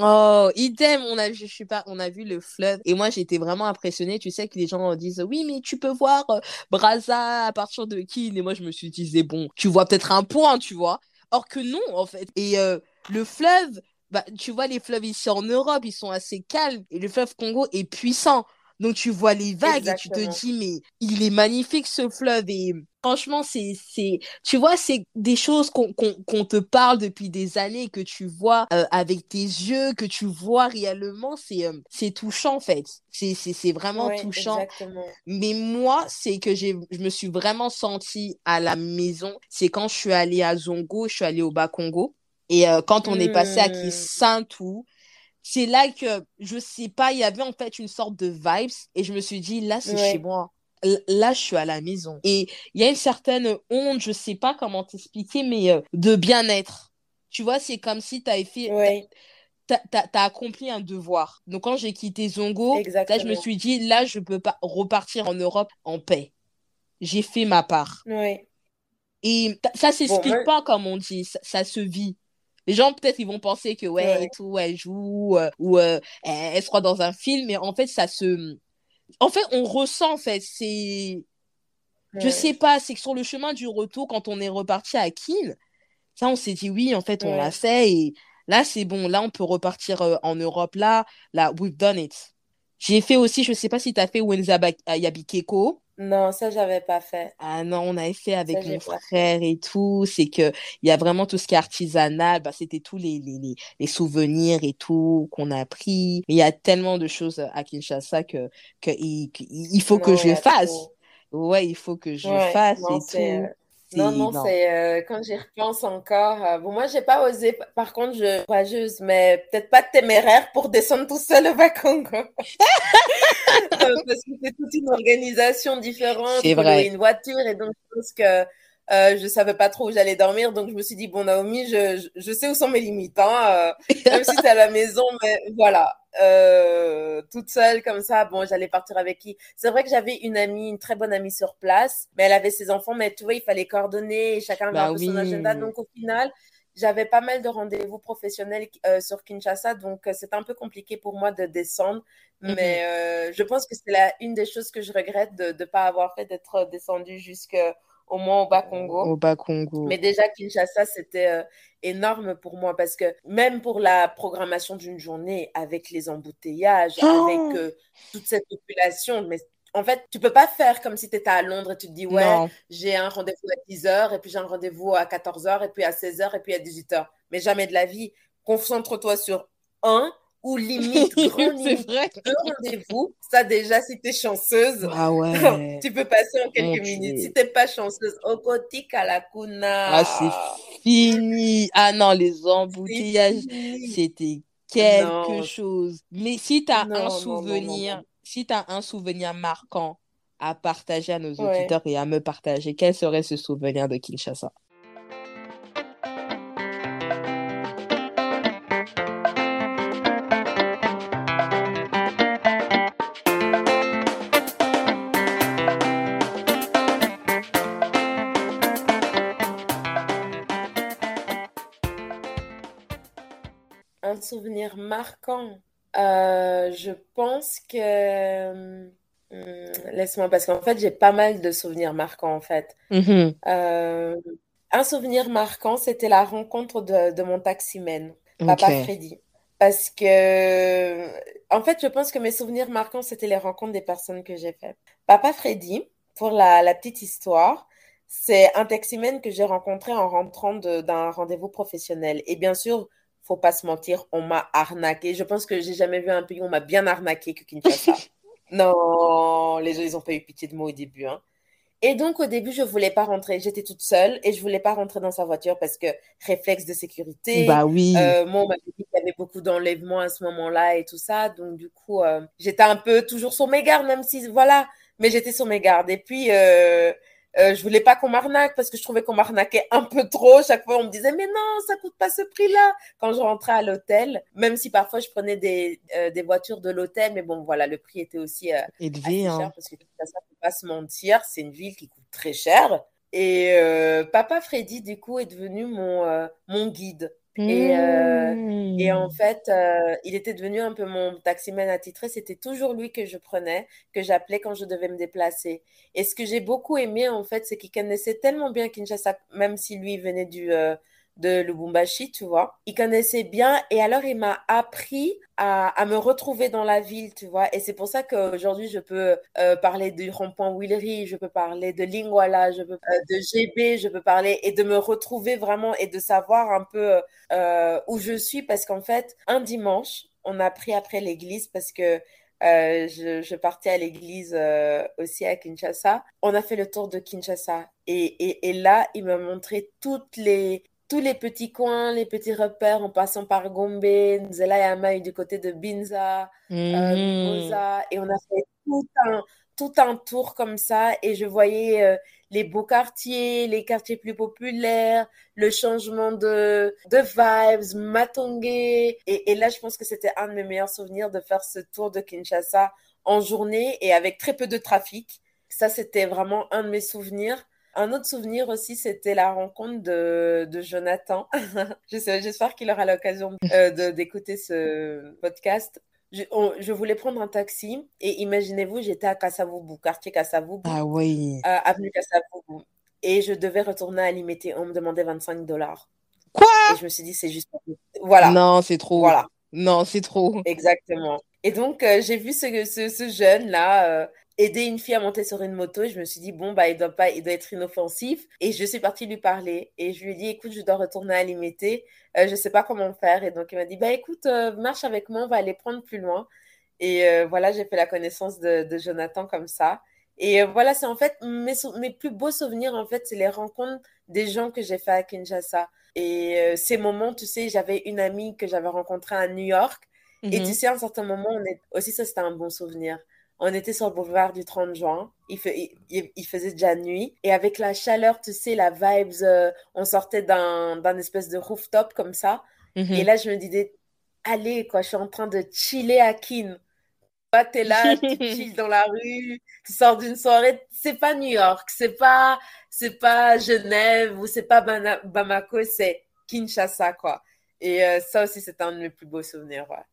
Oh, idem, on a, je suis pas, on a vu le fleuve et moi j'étais vraiment impressionnée. Tu sais que les gens disent oui, mais tu peux voir euh, Brazza à partir de qui? Et moi je me suis dit, bon, tu vois peut-être un point, tu vois. Or que non, en fait. Et euh, le fleuve, bah, tu vois, les fleuves ici en Europe, ils sont assez calmes. Et le fleuve Congo est puissant. Donc tu vois les vagues et tu te dis, mais il est magnifique ce fleuve. Et franchement, c'est, c'est, tu vois, c'est des choses qu'on, qu'on, te parle depuis des années, que tu vois euh, avec tes yeux, que tu vois réellement. C'est, euh, c'est touchant, en fait. C'est, c'est, c'est vraiment touchant. Mais moi, c'est que j'ai, je me suis vraiment sentie à la maison. C'est quand je suis allée à Zongo, je suis allée au Bas-Congo. Et euh, quand on est passé à mmh. C'est là que, je sais pas, il y avait en fait une sorte de vibes et je me suis dit, là, c'est chez moi. Là, je suis à la maison. Et il y a une certaine honte, je sais pas comment t'expliquer, mais euh, de bien-être. Tu vois, c'est comme si tu avais fait. Ouais. Tu as, accompli un devoir. Donc, quand j'ai quitté Zongo, là, je me suis dit, là, je peux pas repartir en Europe en paix. J'ai fait ma part. Ouais. Et ça s'explique pas, comme on dit, ça se vit les gens peut-être ils vont penser que ouais, et tout elle joue euh, ou euh, elle, se croit dans un film mais en fait ça se en fait on ressent en fait c'est je sais pas c'est que sur le chemin du retour quand on est reparti à Kiel ça on s'est dit oui en fait on l'a fait et là c'est bon là on peut repartir euh, en Europe là là we've done it j'ai fait aussi je sais pas si tu as fait Wenza Yabikeko non, ça, j'avais pas fait. Ah non, on avait fait avec mon frère et tout. C'est que il y a vraiment tout ce qui est artisanal. Bah, c'était tous les, les, les, souvenirs et tout qu'on a pris. Il y a tellement de choses à Kinshasa que, que il, il faut que je fasse. Ouais, il faut que je fasse et tout. Euh, non, non, c'est euh, quand j'y repense encore. Euh, bon, moi, j'ai pas osé. Par contre, je courageuse, mais peut-être pas téméraire pour descendre tout seul au Bakongo. Parce que c'est toute une organisation différente. C'est vrai. Une voiture et donc je pense que euh, je savais pas trop où j'allais dormir, donc je me suis dit bon Naomi, je, je, sais où sont mes limites, hein, euh, même si c'est à la maison, mais voilà, euh, toute seule comme ça, bon j'allais partir avec qui? C'est vrai que j'avais une amie, une très bonne amie sur place, mais elle avait ses enfants, mais tu vois il fallait coordonner, chacun avait bah son agenda, donc au final j'avais pas mal de rendez-vous professionnels euh, sur Kinshasa, donc euh, c'est un peu compliqué pour moi de descendre. Mm-hmm. Mais euh, je pense que c'est une des choses que je regrette de ne pas avoir fait d'être descendue jusqu'au au moins au Bas-Congo. Au Bas-Congo. Mais déjà, Kinshasa, c'était énorme pour moi parce que même pour la programmation d'une journée, avec les embouteillages, oh! avec toute cette population, mais en fait, tu peux pas faire comme si tu étais à Londres et tu te dis, ouais, j'ai un rendez-vous à 10h, et puis j'ai un rendez-vous à 14h, et puis à 16h, et puis à 18h. Mais jamais de la vie. Concentre-toi sur un ou limite, grand limite, deux rendez-vous. Ça, déjà, si tu es chanceuse, ah ouais. tu peux passer en quelques minutes. Si tu pas chanceuse, au côté à la kuna. Ah, c'est fini. Ah non, les embouteillages, c'était quelque chose. Mais si tu as un souvenir si tu as un souvenir marquant à partager à nos auditeurs et à me partager, quel serait ce souvenir de Kinshasa? Un souvenir marquant euh, je pense que. Hmm, laisse-moi, parce qu'en fait, j'ai pas mal de souvenirs marquants, en fait. Mm-hmm. Euh, un souvenir marquant, c'était la rencontre de, de mon taximan, Papa Freddy. Parce que, en fait, je pense que mes souvenirs marquants, c'était les rencontres des personnes que j'ai faites. Papa Freddy, pour la, la petite histoire, c'est un taximan que j'ai rencontré en rentrant d'un rendez-vous professionnel. Et bien sûr, faut pas se mentir, on m'a arnaqué. Je pense que j'ai jamais vu un pays où on m'a bien arnaqué que Kinshasa. Non, les gens, ils ont pas eu pitié de moi au début. Hein. Et donc, au début, je voulais pas rentrer. J'étais toute seule et je voulais pas rentrer dans sa voiture parce que réflexe de sécurité. Bah oui. Euh, moi, on m'avait dit qu'il y avait beaucoup d'enlèvements à ce moment-là et tout ça. Donc, du coup, euh, j'étais un peu toujours sur mes gardes, même si, voilà, mais j'étais sur mes gardes. Et puis, euh, euh, je voulais pas qu'on m'arnaque parce que je trouvais qu'on m'arnaquait un peu trop. Chaque fois, on me disait, mais non, ça coûte pas ce prix-là. Quand je rentrais à l'hôtel, même si parfois je prenais des, euh, des voitures de l'hôtel, mais bon, voilà, le prix était aussi euh, élevé. Hein. parce que ça, ça peut pas se mentir, c'est une ville qui coûte très cher. Et euh, papa Freddy, du coup, est devenu mon, euh, mon guide. Et, euh, et, en mmh. fait, euh, il était devenu un peu mon taximan attitré. C'était toujours lui que je prenais, que j'appelais quand je devais me déplacer. Et ce que j'ai beaucoup aimé, en fait, c'est qu'il connaissait tellement bien Kinshasa, même si lui venait du, euh, de Lubumbashi, tu vois. Il connaissait bien et alors il m'a appris à, à, me retrouver dans la ville, tu vois. Et c'est pour ça qu'aujourd'hui, je peux euh, parler du rond-point Willery, je peux parler de Lingwala, je peux euh, de GB, je peux parler et de me retrouver vraiment et de savoir un peu euh, où je suis parce qu'en fait, un dimanche, on a pris après l'église parce que euh, je, je, partais à l'église euh, aussi à Kinshasa. On a fait le tour de Kinshasa et, et, et là, il m'a montré toutes les tous les petits coins, les petits repères en passant par Gombe, Nzela du côté de Binza, mmh. euh, et on a fait tout un, tout un tour comme ça et je voyais euh, les beaux quartiers, les quartiers plus populaires, le changement de, de vibes, Matongé. Et, et là, je pense que c'était un de mes meilleurs souvenirs de faire ce tour de Kinshasa en journée et avec très peu de trafic. Ça, c'était vraiment un de mes souvenirs. Un autre souvenir aussi, c'était la rencontre de, de Jonathan. J'espère qu'il aura l'occasion euh, d'écouter ce podcast. Je, on, je, voulais prendre un taxi et imaginez-vous, j'étais à Kassavubu, quartier Kassavubu, ah oui. euh, avenue Kassavubu, et je devais retourner à Limité. On me demandait 25 dollars. Quoi? Et je me suis dit, c'est juste. Voilà. Non, c'est trop. Voilà. Non, c'est trop. Exactement. Et donc, euh, j'ai vu ce, ce, ce jeune-là euh, aider une fille à monter sur une moto. je me suis dit, bon, bah, il doit pas, il doit être inoffensif. Et je suis partie lui parler. Et je lui ai dit, écoute, je dois retourner à Limité. Euh, je sais pas comment faire. Et donc, il m'a dit, bah, écoute, euh, marche avec moi, on va aller prendre plus loin. Et euh, voilà, j'ai fait la connaissance de, de, Jonathan comme ça. Et voilà, c'est en fait mes, mes, plus beaux souvenirs, en fait, c'est les rencontres des gens que j'ai fait à Kinshasa. Et ces moments, tu sais, j'avais une amie que j'avais rencontrée à New York. Mm -hmm. Et tu sais, à un certain moment, on est... aussi, ça, c'était un bon souvenir on était sur le boulevard du 30 juin. Il, fait, il, il, faisait déjà nuit. Et avec la chaleur, tu sais, la vibes, euh, on sortait d'un espèce de rooftop comme ça. Mm -hmm. Et là, je me disais, allez, quoi, je suis en train de chiller à Kin. Tu es là, tu chilles dans la rue, tu sors d'une soirée. C'est pas New York, c'est pas, c'est pas Genève ou c'est pas Bamako, c'est Kinshasa, quoi. Et euh, ça aussi, c'est un de mes plus beaux souvenirs, ouais.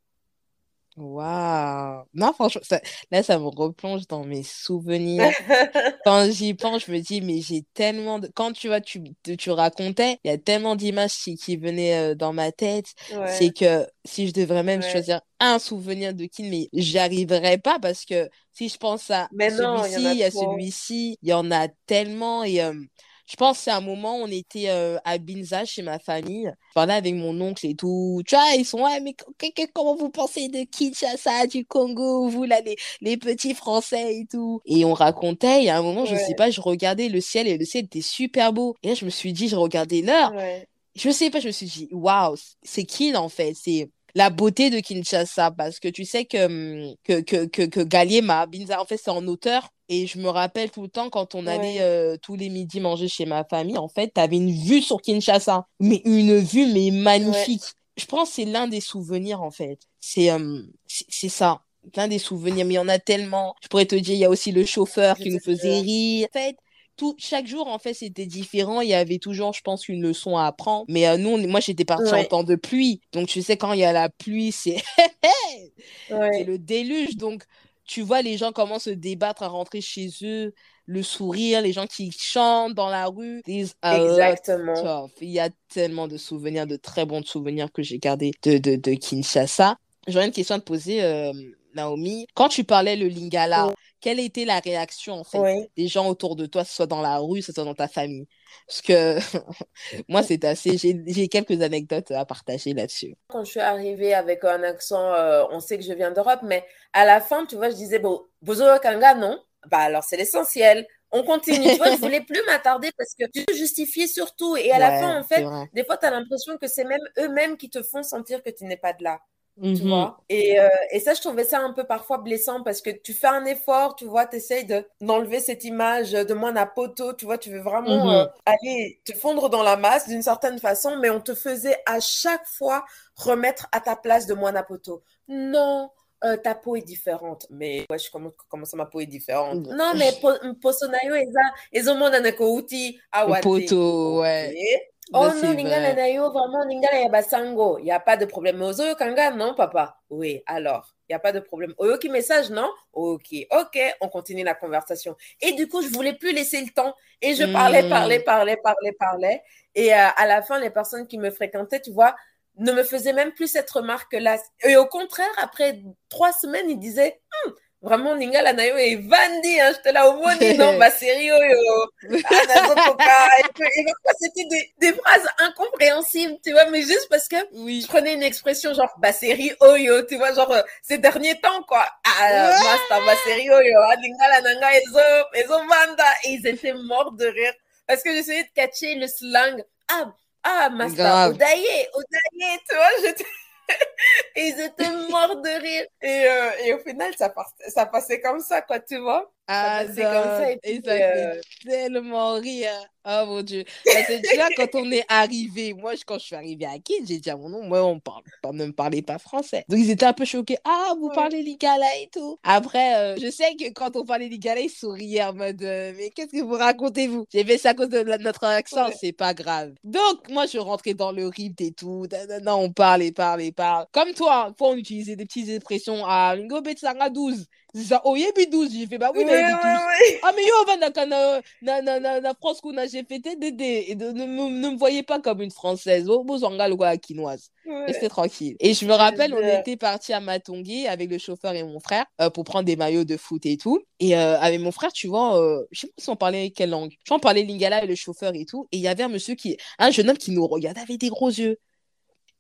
Waouh! Non, franchement, ça, là, ça me replonge dans mes souvenirs. Quand j'y pense, je me dis, mais j'ai tellement de... Quand tu vois, tu, tu racontais, il y a tellement d'images qui, qui venaient euh, dans ma tête. Ouais. C'est que si je devrais même ouais. choisir un souvenir de Kin, mais j'y arriverais pas parce que si je pense à celui-ci, il y a, a celui-ci, il y en a tellement et... Euh, je pense c'est un moment on était euh, à Binza chez ma famille. Je parlais avec mon oncle et tout. Tu vois, ils sont, ouais, mais comment vous pensez de Kinshasa, du Congo, vous là, les, les petits Français et tout? Et on racontait, et à un moment, ouais. je sais pas, je regardais le ciel et le ciel était super beau. Et là, je me suis dit, je regardais l'heure. Ouais. Je sais pas, je me suis dit, waouh, c'est qui en fait? C'est la beauté de Kinshasa parce que tu sais que hum, que que que, que Galiema Binza en fait c'est en auteur et je me rappelle tout le temps quand on allait ouais. euh, tous les midis manger chez ma famille en fait tu avais une vue sur Kinshasa mais une vue mais magnifique. Ouais. je pense c'est l'un des souvenirs en fait. C'est um, c'est ça plein des souvenirs. Mais il y en a tellement. Je pourrais te dire il y a aussi le chauffeur qui nous faisait rire. En fait tout, chaque jour, en fait, c'était différent. Il y avait toujours, je pense, une leçon à apprendre. Mais euh, nous, moi, j'étais partie ouais. en temps de pluie. Donc, tu sais, quand il y a la pluie, c'est ouais. le déluge. Donc, tu vois, les gens commencent à se débattre à rentrer chez eux, le sourire, les gens qui chantent dans la rue. Exactement. Il y a tellement de souvenirs, de très bons souvenirs que j'ai gardés de, de, de Kinshasa. J'aurais une question à te poser, euh, Naomi. Quand tu parlais le lingala, quelle était la réaction en fait des gens autour de toi, soit dans la rue, soit dans ta famille? Parce que moi, c'est assez. J'ai quelques anecdotes à partager là-dessus. Quand je suis arrivée avec un accent, euh, on sait que je viens d'Europe, mais à la fin, tu vois, je disais, bon, Bozo Kanga, non Bah alors, c'est l'essentiel. On continue. tu vois, je voulais plus m'attarder parce que tu te justifies surtout. Et à la fin, en fait, des fois, tu as l'impression que c'est même eux-mêmes qui te font sentir que tu n'es pas de là. Tu mmh vois et, euh, et, ça, je trouvais ça un peu parfois blessant parce que tu fais un effort, tu vois, tu essayes d'enlever cette image de moi à poteau, tu vois, tu veux vraiment mmh euh, aller te fondre dans la masse d'une certaine façon, mais on te faisait à chaque fois remettre à ta place de moi à poteau. Non, euh, ta peau est différente. Mais ouais, je comment, comment ça ma peau est différente? Non, mais posonayo eza, ezomona na ko uti awate. Poto, ouais. Oh non, Lingala Nayo, vraiment, Lingala Yabasango. Il n'y a pas de problème. Mais Ozoyo Kanga, non, papa. Oui, alors, il n'y a pas de problème. Oyoki message, non? Ok, ok, on continue la conversation. Et du coup, je voulais plus laisser le temps. Et je parlais, hmm. parlais, parlais, parlais, parlais. Et euh, à la fin, les personnes qui me fréquentaient, tu vois, ne me faisaient même plus cette remarque-là. Et au contraire, après trois semaines, ils disaient, hum, vraiment Ningala na yo evandi hein, j'étais là au moni non ma série oyo c'était des, des phrases incompréhensibles tu vois mais juste parce que oui. je prenais une expression genre bah série oyo tu vois genre euh, ces derniers temps quoi. Ah master ma série oyo ah, Ningala nanga ezo vanda. Et ils étaient morts de rire parce que j'essayais de catcher le slang. Ah ah master odaye odaye tu vois j'étais et ils étaient morts de rire. Et, euh, et au final, ça, ça passait comme ça, quoi, tu vois. Ah, ça comme ça. Et, ça fait euh, tellement rire. Oh mon Dieu. Que tu vois, quand on est arrivé, moi, quand je suis arrivée à Kin, j'ai dit à mon nom, moi, on parle, ne me parlait pas français. Donc, ils étaient un peu choqués. Ah, vous parlez lingala et tout. Après, euh, je sais que quand on parlait lingala, ils souriaient en mode, euh, mais qu'est-ce que vous racontez, vous J'ai fait ça à cause de notre accent, c'est pas grave. Donc, moi, je rentrais dans le rythme et tout. Non, on parle et parle et parle. Comme toi, fois, on utilisait des petites expressions à Lingo Betsanga 12 za oyebi 12 j'ai fait bah oui nayebi 12 ah mais yo ovandaka na, na, na, na, na france kuna j'ai fait dédé ne, ne, ne me voyez pas comme une française bozwanga lokola quinoise Restez tranquille. Et je me rappelle, on était parti à Matongui avec le chauffeur et mon frère euh, pour prendre des maillots de foot et tout. Et euh, avec mon frère, tu vois, euh, je sais pas si on parlait quelle langue. Je on parlait lingala et le chauffeur et tout. Et il y avait un monsieur qui, un jeune homme qui nous regardait avec des gros yeux.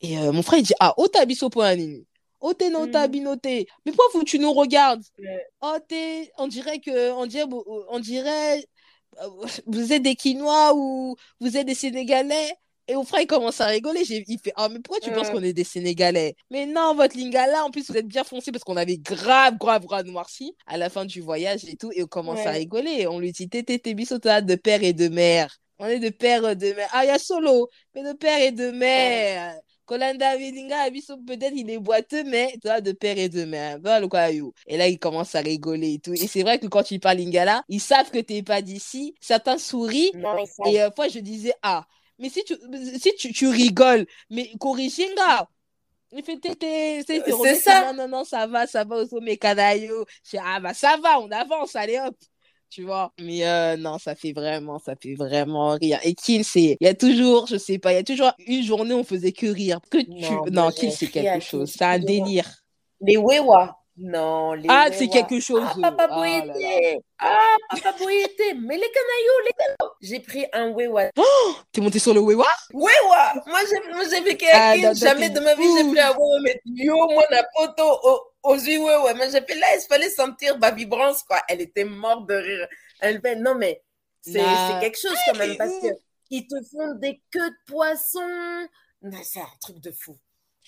Et mon frère, il dit, ah, otabiso pour un Oh, t'es nota, binoté. Mais pourquoi tu nous regardes? Oh, t'es. On dirait que. On dirait. On dirait. Euh, vous êtes des Quinois ou vous êtes des Sénégalais. Et mon frère, il commence à rigoler. Il fait Ah, mais pourquoi tu penses qu'on est des Sénégalais? Mais non, votre lingala, en plus, vous êtes bien foncé parce qu'on avait grave, grave, grave noirci à la fin du voyage et tout. Et on commence à rigoler. On lui dit Tété, t'es de père et de mère. On est de père et de mère. Ah, il y a solo, mais de père et de mère. Kolanda Vilinga, peut-être il est boiteux, mais toi, de père et de mère. Et là, il commence à rigoler et tout. Et c'est vrai que quand tu parles lingala, ils savent que tu n'es pas d'ici. Certains sourient. et euh, fois, je disais, ah, mais si tu, si tu, tu rigoles, mais Korishinga, il fait c'est ça. Non, non, non, ça va, ça va au sommet, Kanayo. ah, bah, ça va, on avance, allez hop tu vois. Mais euh, non, ça fait vraiment, ça fait vraiment rire. Et Kill, c'est, il y a toujours, je sais pas, il y a toujours une journée où on faisait que rire. Que tu, non, Kill, c'est quelque chose. C'est un délire. Les Wewa. Non, les Ah, c'est quelque chose. Ah, papa oh Boyete. Ah, papa Boyete. Mais les canaillots, les canaillots. J'ai pris un Wewa. Oh, t'es monté sur le Wewa? Wewa. Moi, j'ai vécu à ah, Jamais de ma vie, j'ai pris un Wewa. Mais yo, moi, la poteau. Oh aux yeux, ouais, ouais. Mais j'ai fait là, il fallait sentir ma vibrance, quoi. Elle était morte de rire. Elle fait, non, mais c'est quelque chose quand même, parce qu'ils te font des queues de poisson. C'est un truc de fou.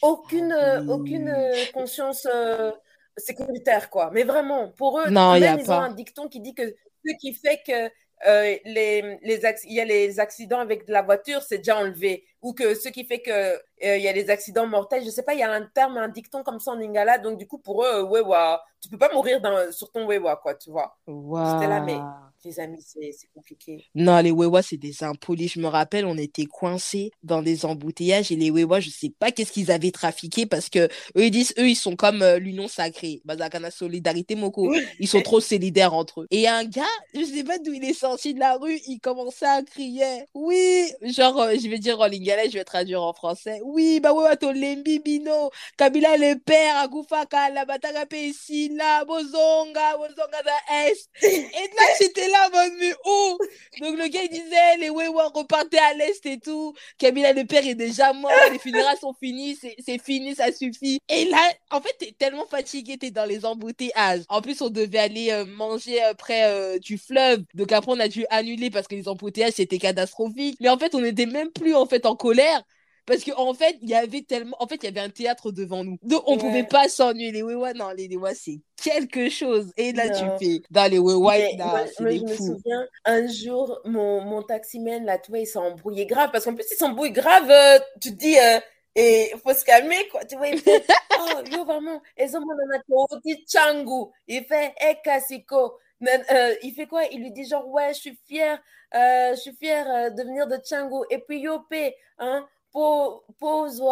Aucune, ah aucune conscience euh, sécuritaire, quoi. Mais vraiment, pour eux, non, même, ils ont un dicton qui dit que ce qui fait que euh, les, les il y a les accidents avec la voiture, c'est déjà enlevé. Ou que ce qui fait qu'il euh, il y a des accidents mortels, je sais pas, il y a un terme, un dicton comme ça en Lingala. Donc, du coup, pour eux, wewa, tu peux pas mourir dans, sur ton wewa, quoi, tu vois. Wow. C'était là, mais les amis, c'est compliqué. Non, les Wewa, c'est des impolis. Je me rappelle, on était coincés dans des embouteillages et les Wewa, je sais pas qu'est-ce qu'ils avaient trafiqué parce que eux, ils disent, eux, ils sont comme euh, l'union sacrée. Bazakana Solidarité Moko. Ils sont trop solidaires entre eux. Et un gars, je sais pas d'où il est sorti de la rue, il commençait à crier. Oui, genre, euh, je vais dire en lingala, je vais traduire en français. Oui, bah ouais, ton lembi bino. Kabila le père, Agufaka, la bataga ici, là, bozonga, bozonga da est. Et là, j'étais là, mais où? Donc le gars, il disait, les Wewa repartaient à l'est et tout. Kabila le père est déjà mort, les funérailles sont finies, c'est fini, ça suffit. Et là, en fait, t'es tellement fatigué, t'es dans les embouteillages. En plus, on devait aller euh, manger euh, près euh, du fleuve. Donc après, on a dû annuler parce que les embouteillages, c'était catastrophique. Mais en fait, on n'était même plus en fait en colère parce qu'en en fait il y avait tellement en fait il y avait un théâtre devant nous. Donc on pouvait pas s'ennuyer. Les Wewa non les Wewa c'est quelque chose. Et là tu fais dans les Wewa moi, je me souviens un jour mon, mon taximène là tu vois il s'est embrouillé grave. Parce qu'en plus il s'embrouille grave tu te dis et il faut se calmer, quoi. Tu vois, il fait, oh, yo, vraiment, ils ont mon Changu. Il fait, eh, Kasiko. Euh, il fait quoi? Il lui dit genre, ouais, je suis fier, euh, je suis fier euh, de venir de Changu. Et puis, Yope, hein, pose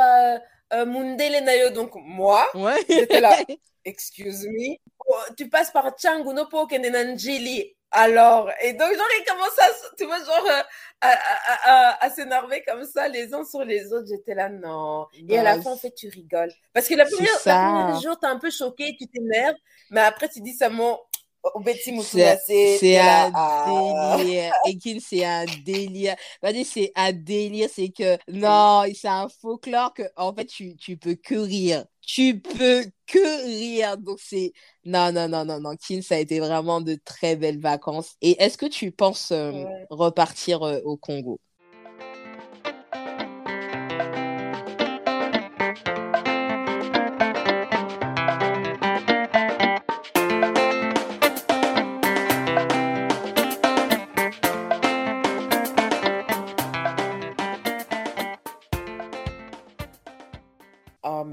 Mundele Nayo. Donc, moi, ouais. j'étais là, excuse me, oh, tu passes par Changu, no po Nanjili alors, et donc, genre, ils commencent à, tu vois, genre, euh, à, à, s'énerver comme ça, les uns sur les autres. J'étais là, non. Et à la fin, en fait, tu rigoles. Parce que la première, la première jour, t'es un peu choqué, tu t'énerves, mais après, tu dis C'est un ah. délire. Ekin, c'est un délire. c'est un délire. C'est que, non, c'est un folklore que, en fait, tu, tu peux que rire tu peux que rire. Donc c'est non non non non non. Kin, ça a été vraiment de très belles vacances. Et est-ce que tu penses euh, repartir euh, au Congo?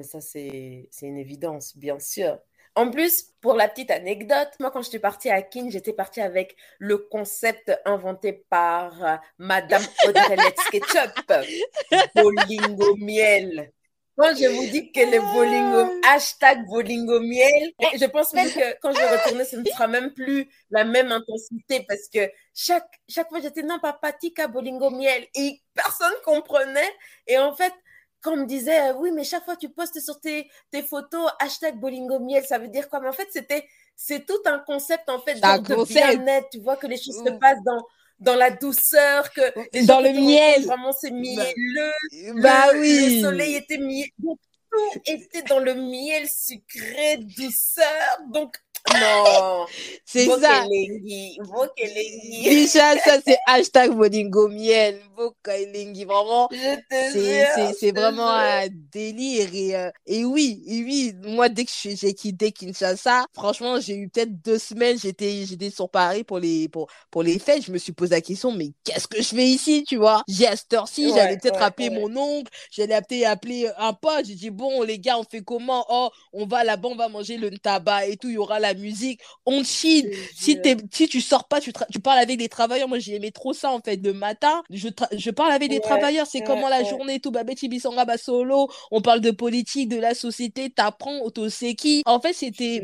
Ça, c'est une évidence, bien sûr. En plus, pour la petite anecdote, moi, quand j'étais partie à Kin, j'étais partie avec le concept inventé par euh, Madame Audrey Let's Ketchup, Bolingo Miel. Quand je vous dis que le Bolingo, hashtag Bolingo Miel, je pense même que quand je vais retourner, ce ne sera même plus la même intensité parce que chaque, chaque fois, j'étais non, papa, tika Bolingo Miel et personne comprenait. Et en fait, quand on me disait, euh, oui, mais chaque fois tu postes sur tes, tes photos, hashtag Bolingo Miel, ça veut dire quoi? Mais en fait, c'était, c'est tout un concept, en fait, de bien-être. Tu vois que les choses se passent dans, dans la douceur, que dans le miel. Vraiment, c'est bah, mielleux. Bah, oui. Le soleil était mielleux. tout était dans le miel sucré, douceur. Donc, non. C'est ça. Déjà, ça, c'est hashtag Bolingo Miel. Vraiment. C'est vraiment un délire. Et, euh, et oui, et oui, moi, dès que j'ai quitté Kinshasa, franchement, j'ai eu peut-être deux semaines. J'étais sur Paris pour les, pour, pour les fêtes. Je me suis posé la question, mais qu'est-ce que je fais ici, tu vois? J'ai à cette heure-ci, j'allais peut-être appeler mon oncle, j'allais peut-être appeler un pote. J'ai dit, bon, les gars, on fait comment? Oh, on va là-bas, on va manger le tabac et tout. Il y aura la musique, on chill. Si, si tu sors pas, tu, tu parles avec des travailleurs. Moi, j'aimais trop ça, en fait. Le matin, je, je parle avec des travailleurs. C'est comment la journée, tout. solo. On parle de politique, de la société. T'apprends, qui En fait, c'était,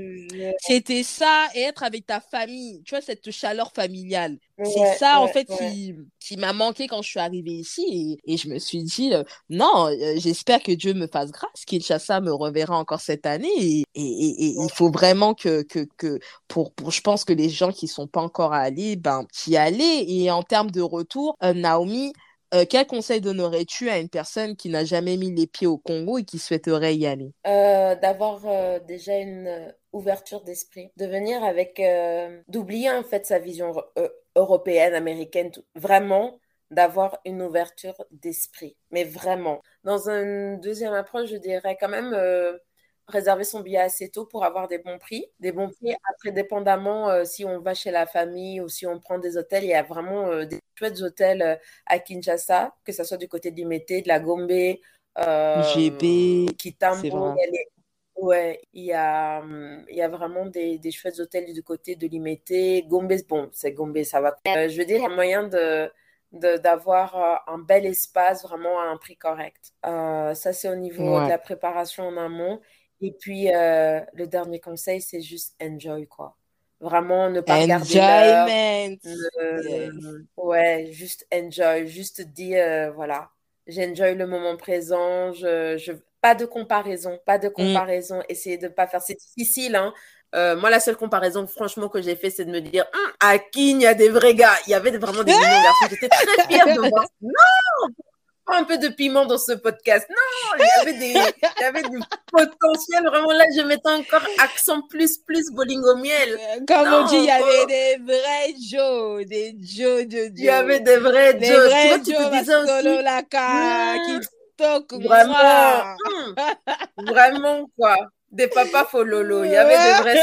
c'était ça et être avec ta famille. Tu vois, cette chaleur familiale. C'est ça, en fait, qui, qui m'a manqué quand je suis arrivée ici. Et, et je me suis dit, euh, non, euh, j'espère que Dieu me fasse grâce. Kinshasa me reverra encore cette année. Et, et, et il faut vraiment que, que, que pour, pour, je pense que les gens qui sont pas encore allés, ben, qui allaient. Et en termes de retour, euh, Naomi, quel conseil donnerais-tu à une personne qui n'a jamais mis les pieds au Congo et qui souhaiterait y aller? D'avoir déjà une ouverture d'esprit, de venir avec, d'oublier en fait sa vision européenne, américaine, vraiment d'avoir une ouverture d'esprit, mais vraiment. Dans une deuxième approche, je dirais quand même euh, réserver son billet assez tôt pour avoir des bons prix. Des bons prix, après, dépendamment euh, si on va chez la famille ou si on prend des hôtels, il y a vraiment euh, des chouettes hôtels à Kinshasa, que ce soit du côté du Mété, de la Gombe, GB, Kitambo, Ouais, il y a, il y a vraiment des, des chouettes hôtels du côté de Limité. Gombe, bon, c'est Gombe, ça va. Euh, je veux dire, il y a moyen de d'avoir euh, un bel espace vraiment à un prix correct. Euh, ça, c'est au niveau de la préparation en amont. Et puis, le dernier conseil, c'est juste enjoy, quoi. Vraiment, ne pas regarder l'heure. Ouais, juste enjoy. Juste dire, voilà, j'enjoy le moment présent. Je, je, pas de comparaison, pas de mm. comparaison. Essayez de ne pas faire. C'est difficile, hein. Euh, moi, la seule comparaison, franchement, que j'ai fait, c'est de me dire, hum, à qui il y a des vrais gars? Il y avait vraiment des mignons garçons. J'étais très fière de voir. Non! un peu de piment dans ce podcast. Non, il y avait des, il y avait du potentiel. Vraiment, là, je mettais encore accent plus, plus bowling au miel. Euh, comme on dit, il y avait des vrais Joe, des Joe, de Joe. Il y avait des vrais Joe. Des vrais Joe, tu aussi, la qui Vraiment, vraiment quoi. Des papas fololo. Il y avait des vrais.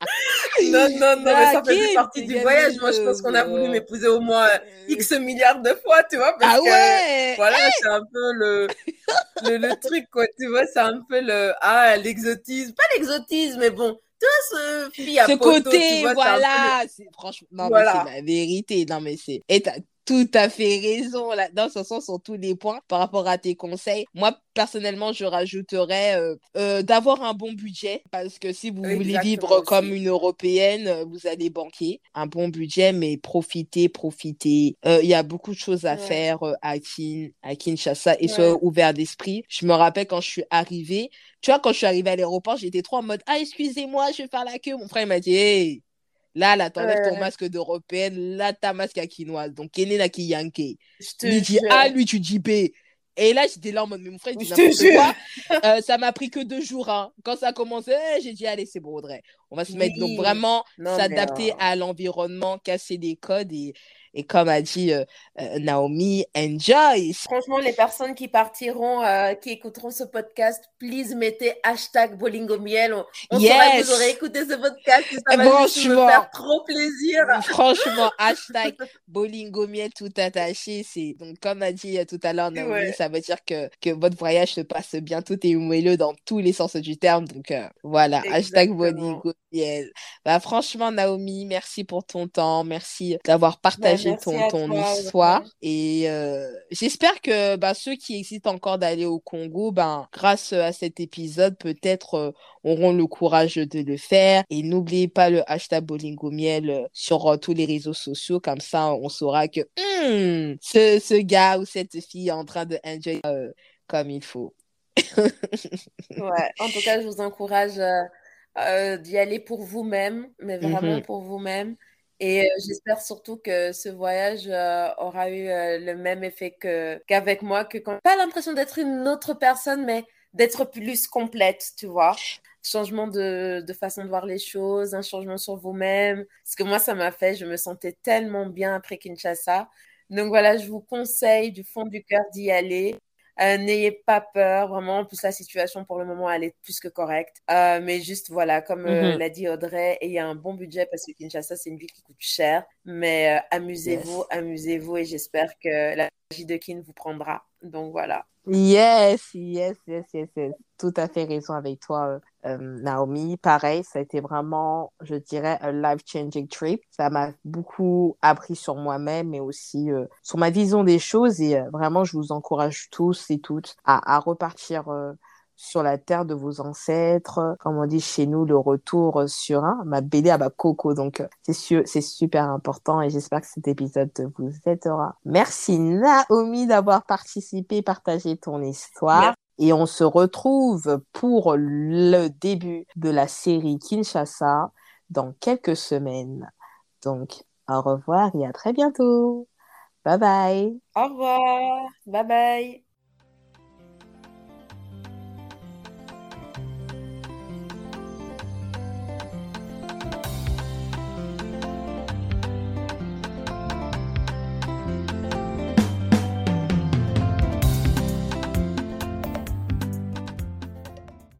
non, non, non, mais ça faisait partie du voyage. Moi, je pense qu'on a voulu m'épouser au moins X milliards de fois, tu vois. Parce ah ouais que, Voilà, c'est un peu le, le, le, truc, quoi. Tu vois, c'est un peu le. Ah, l'exotisme. Pas l'exotisme, mais bon. Tout ce fille à ce côté, voilà. Franchement, non, voilà. mais c'est la vérité. Non, mais c'est. Et tout à fait raison. Là. Dans ce sens, sur tous les points par rapport à tes conseils. Moi, personnellement, je rajouterais euh, euh, d'avoir un bon budget parce que si vous voulez vivre comme une Européenne, euh, vous allez banquer. Un bon budget, mais profitez, profitez. Il y a beaucoup de choses à faire à, Kin, à Kinshasa et soyez ouvert d'esprit. Je me rappelle quand je suis arrivée, tu vois, quand je suis arrivée à l'aéroport, j'étais trop en mode Ah, excusez-moi, je vais faire la queue. Mon frère m'a dit Hey, Là, là, t'enlèves ton masque d'européenne, là, ta masque à quinoise. Donc, Kene na ki yanke. Lui dit A, lui, tu dis B. Et là, j'étais là en mode, mais mon frère, il dit n'importe quoi. Euh, ça m'a pris que deux jours. Hein. Quand ça a commencé, j'ai dit, allez, c'est bon, Audrey. On va se mettre. Donc, vraiment, s'adapter à l'environnement, casser des codes et, et comme a dit euh, euh, Naomi, enjoy. Franchement, les personnes qui partiront, euh, qui écouteront ce podcast, please mettez hashtag Bolingomiel. On, on yes. saura que vous aurez écouté ce podcast ça va me faire trop plaisir. Franchement, hashtag Bolingomiel tout attaché. C'est donc comme a dit tout à l'heure Naomi, ça veut dire que, que votre voyage se passe bien, tout est moelleux dans tous les sens du terme. Donc voilà, hashtag Bolingomiel. Bah, franchement, Naomi, merci pour ton temps, merci d'avoir partagé ton, ton histoire. Et euh, j'espère que bah, ceux qui hésitent encore d'aller au Congo, ben, grâce à cet épisode, peut-être euh, auront le courage de le faire. Et n'oubliez pas le hashtag Bolingomiel euh, sur tous les réseaux sociaux. Comme ça, on saura que hmm, ce, ce, gars ou cette fille est en train de enjoy comme il faut. ouais, en tout cas, je vous encourage d'y aller pour vous-même, mais vraiment mm-hmm. pour vous-même. Et euh, j'espère surtout que ce voyage euh, aura eu euh, le même effet qu'avec moi, que quand pas l'impression d'être une autre personne, mais d'être plus complète, tu vois. Changement de, de, façon de voir les choses, un changement sur vous-même. Ce que moi, ça m'a fait, je me sentais tellement bien après Kinshasa. Donc voilà, je vous conseille du fond du cœur d'y aller. Euh, n'ayez pas peur, vraiment. En plus, la situation pour le moment, elle est plus que correcte. Euh, mais juste, voilà, comme euh, mhm. l'a dit Audrey, ayez un bon budget parce que Kinshasa, c'est une ville qui coûte cher. Mais amusez-vous, amusez-vous et j'espère que la magie de Kin vous prendra. Donc voilà. Yes, yes, yes, yes, yes. Tout à fait raison avec toi, euh, Naomi. Pareil, ça a été vraiment, je dirais, un life-changing trip. Ça m'a beaucoup appris sur moi-même, mais aussi euh, sur ma vision des choses. Et euh, vraiment, je vous encourage tous et toutes à, à repartir sur la terre de vos ancêtres, comme on dit chez nous, le retour sur un, ma BD à ma coco. Donc, c'est c'est super important et j'espère que cet épisode vous aidera. Merci Naomi d'avoir participé, partagé ton histoire. Et on se retrouve pour le début de la série Kinshasa dans quelques semaines. Donc, au revoir et à très bientôt. Bye bye. Au revoir. Bye bye.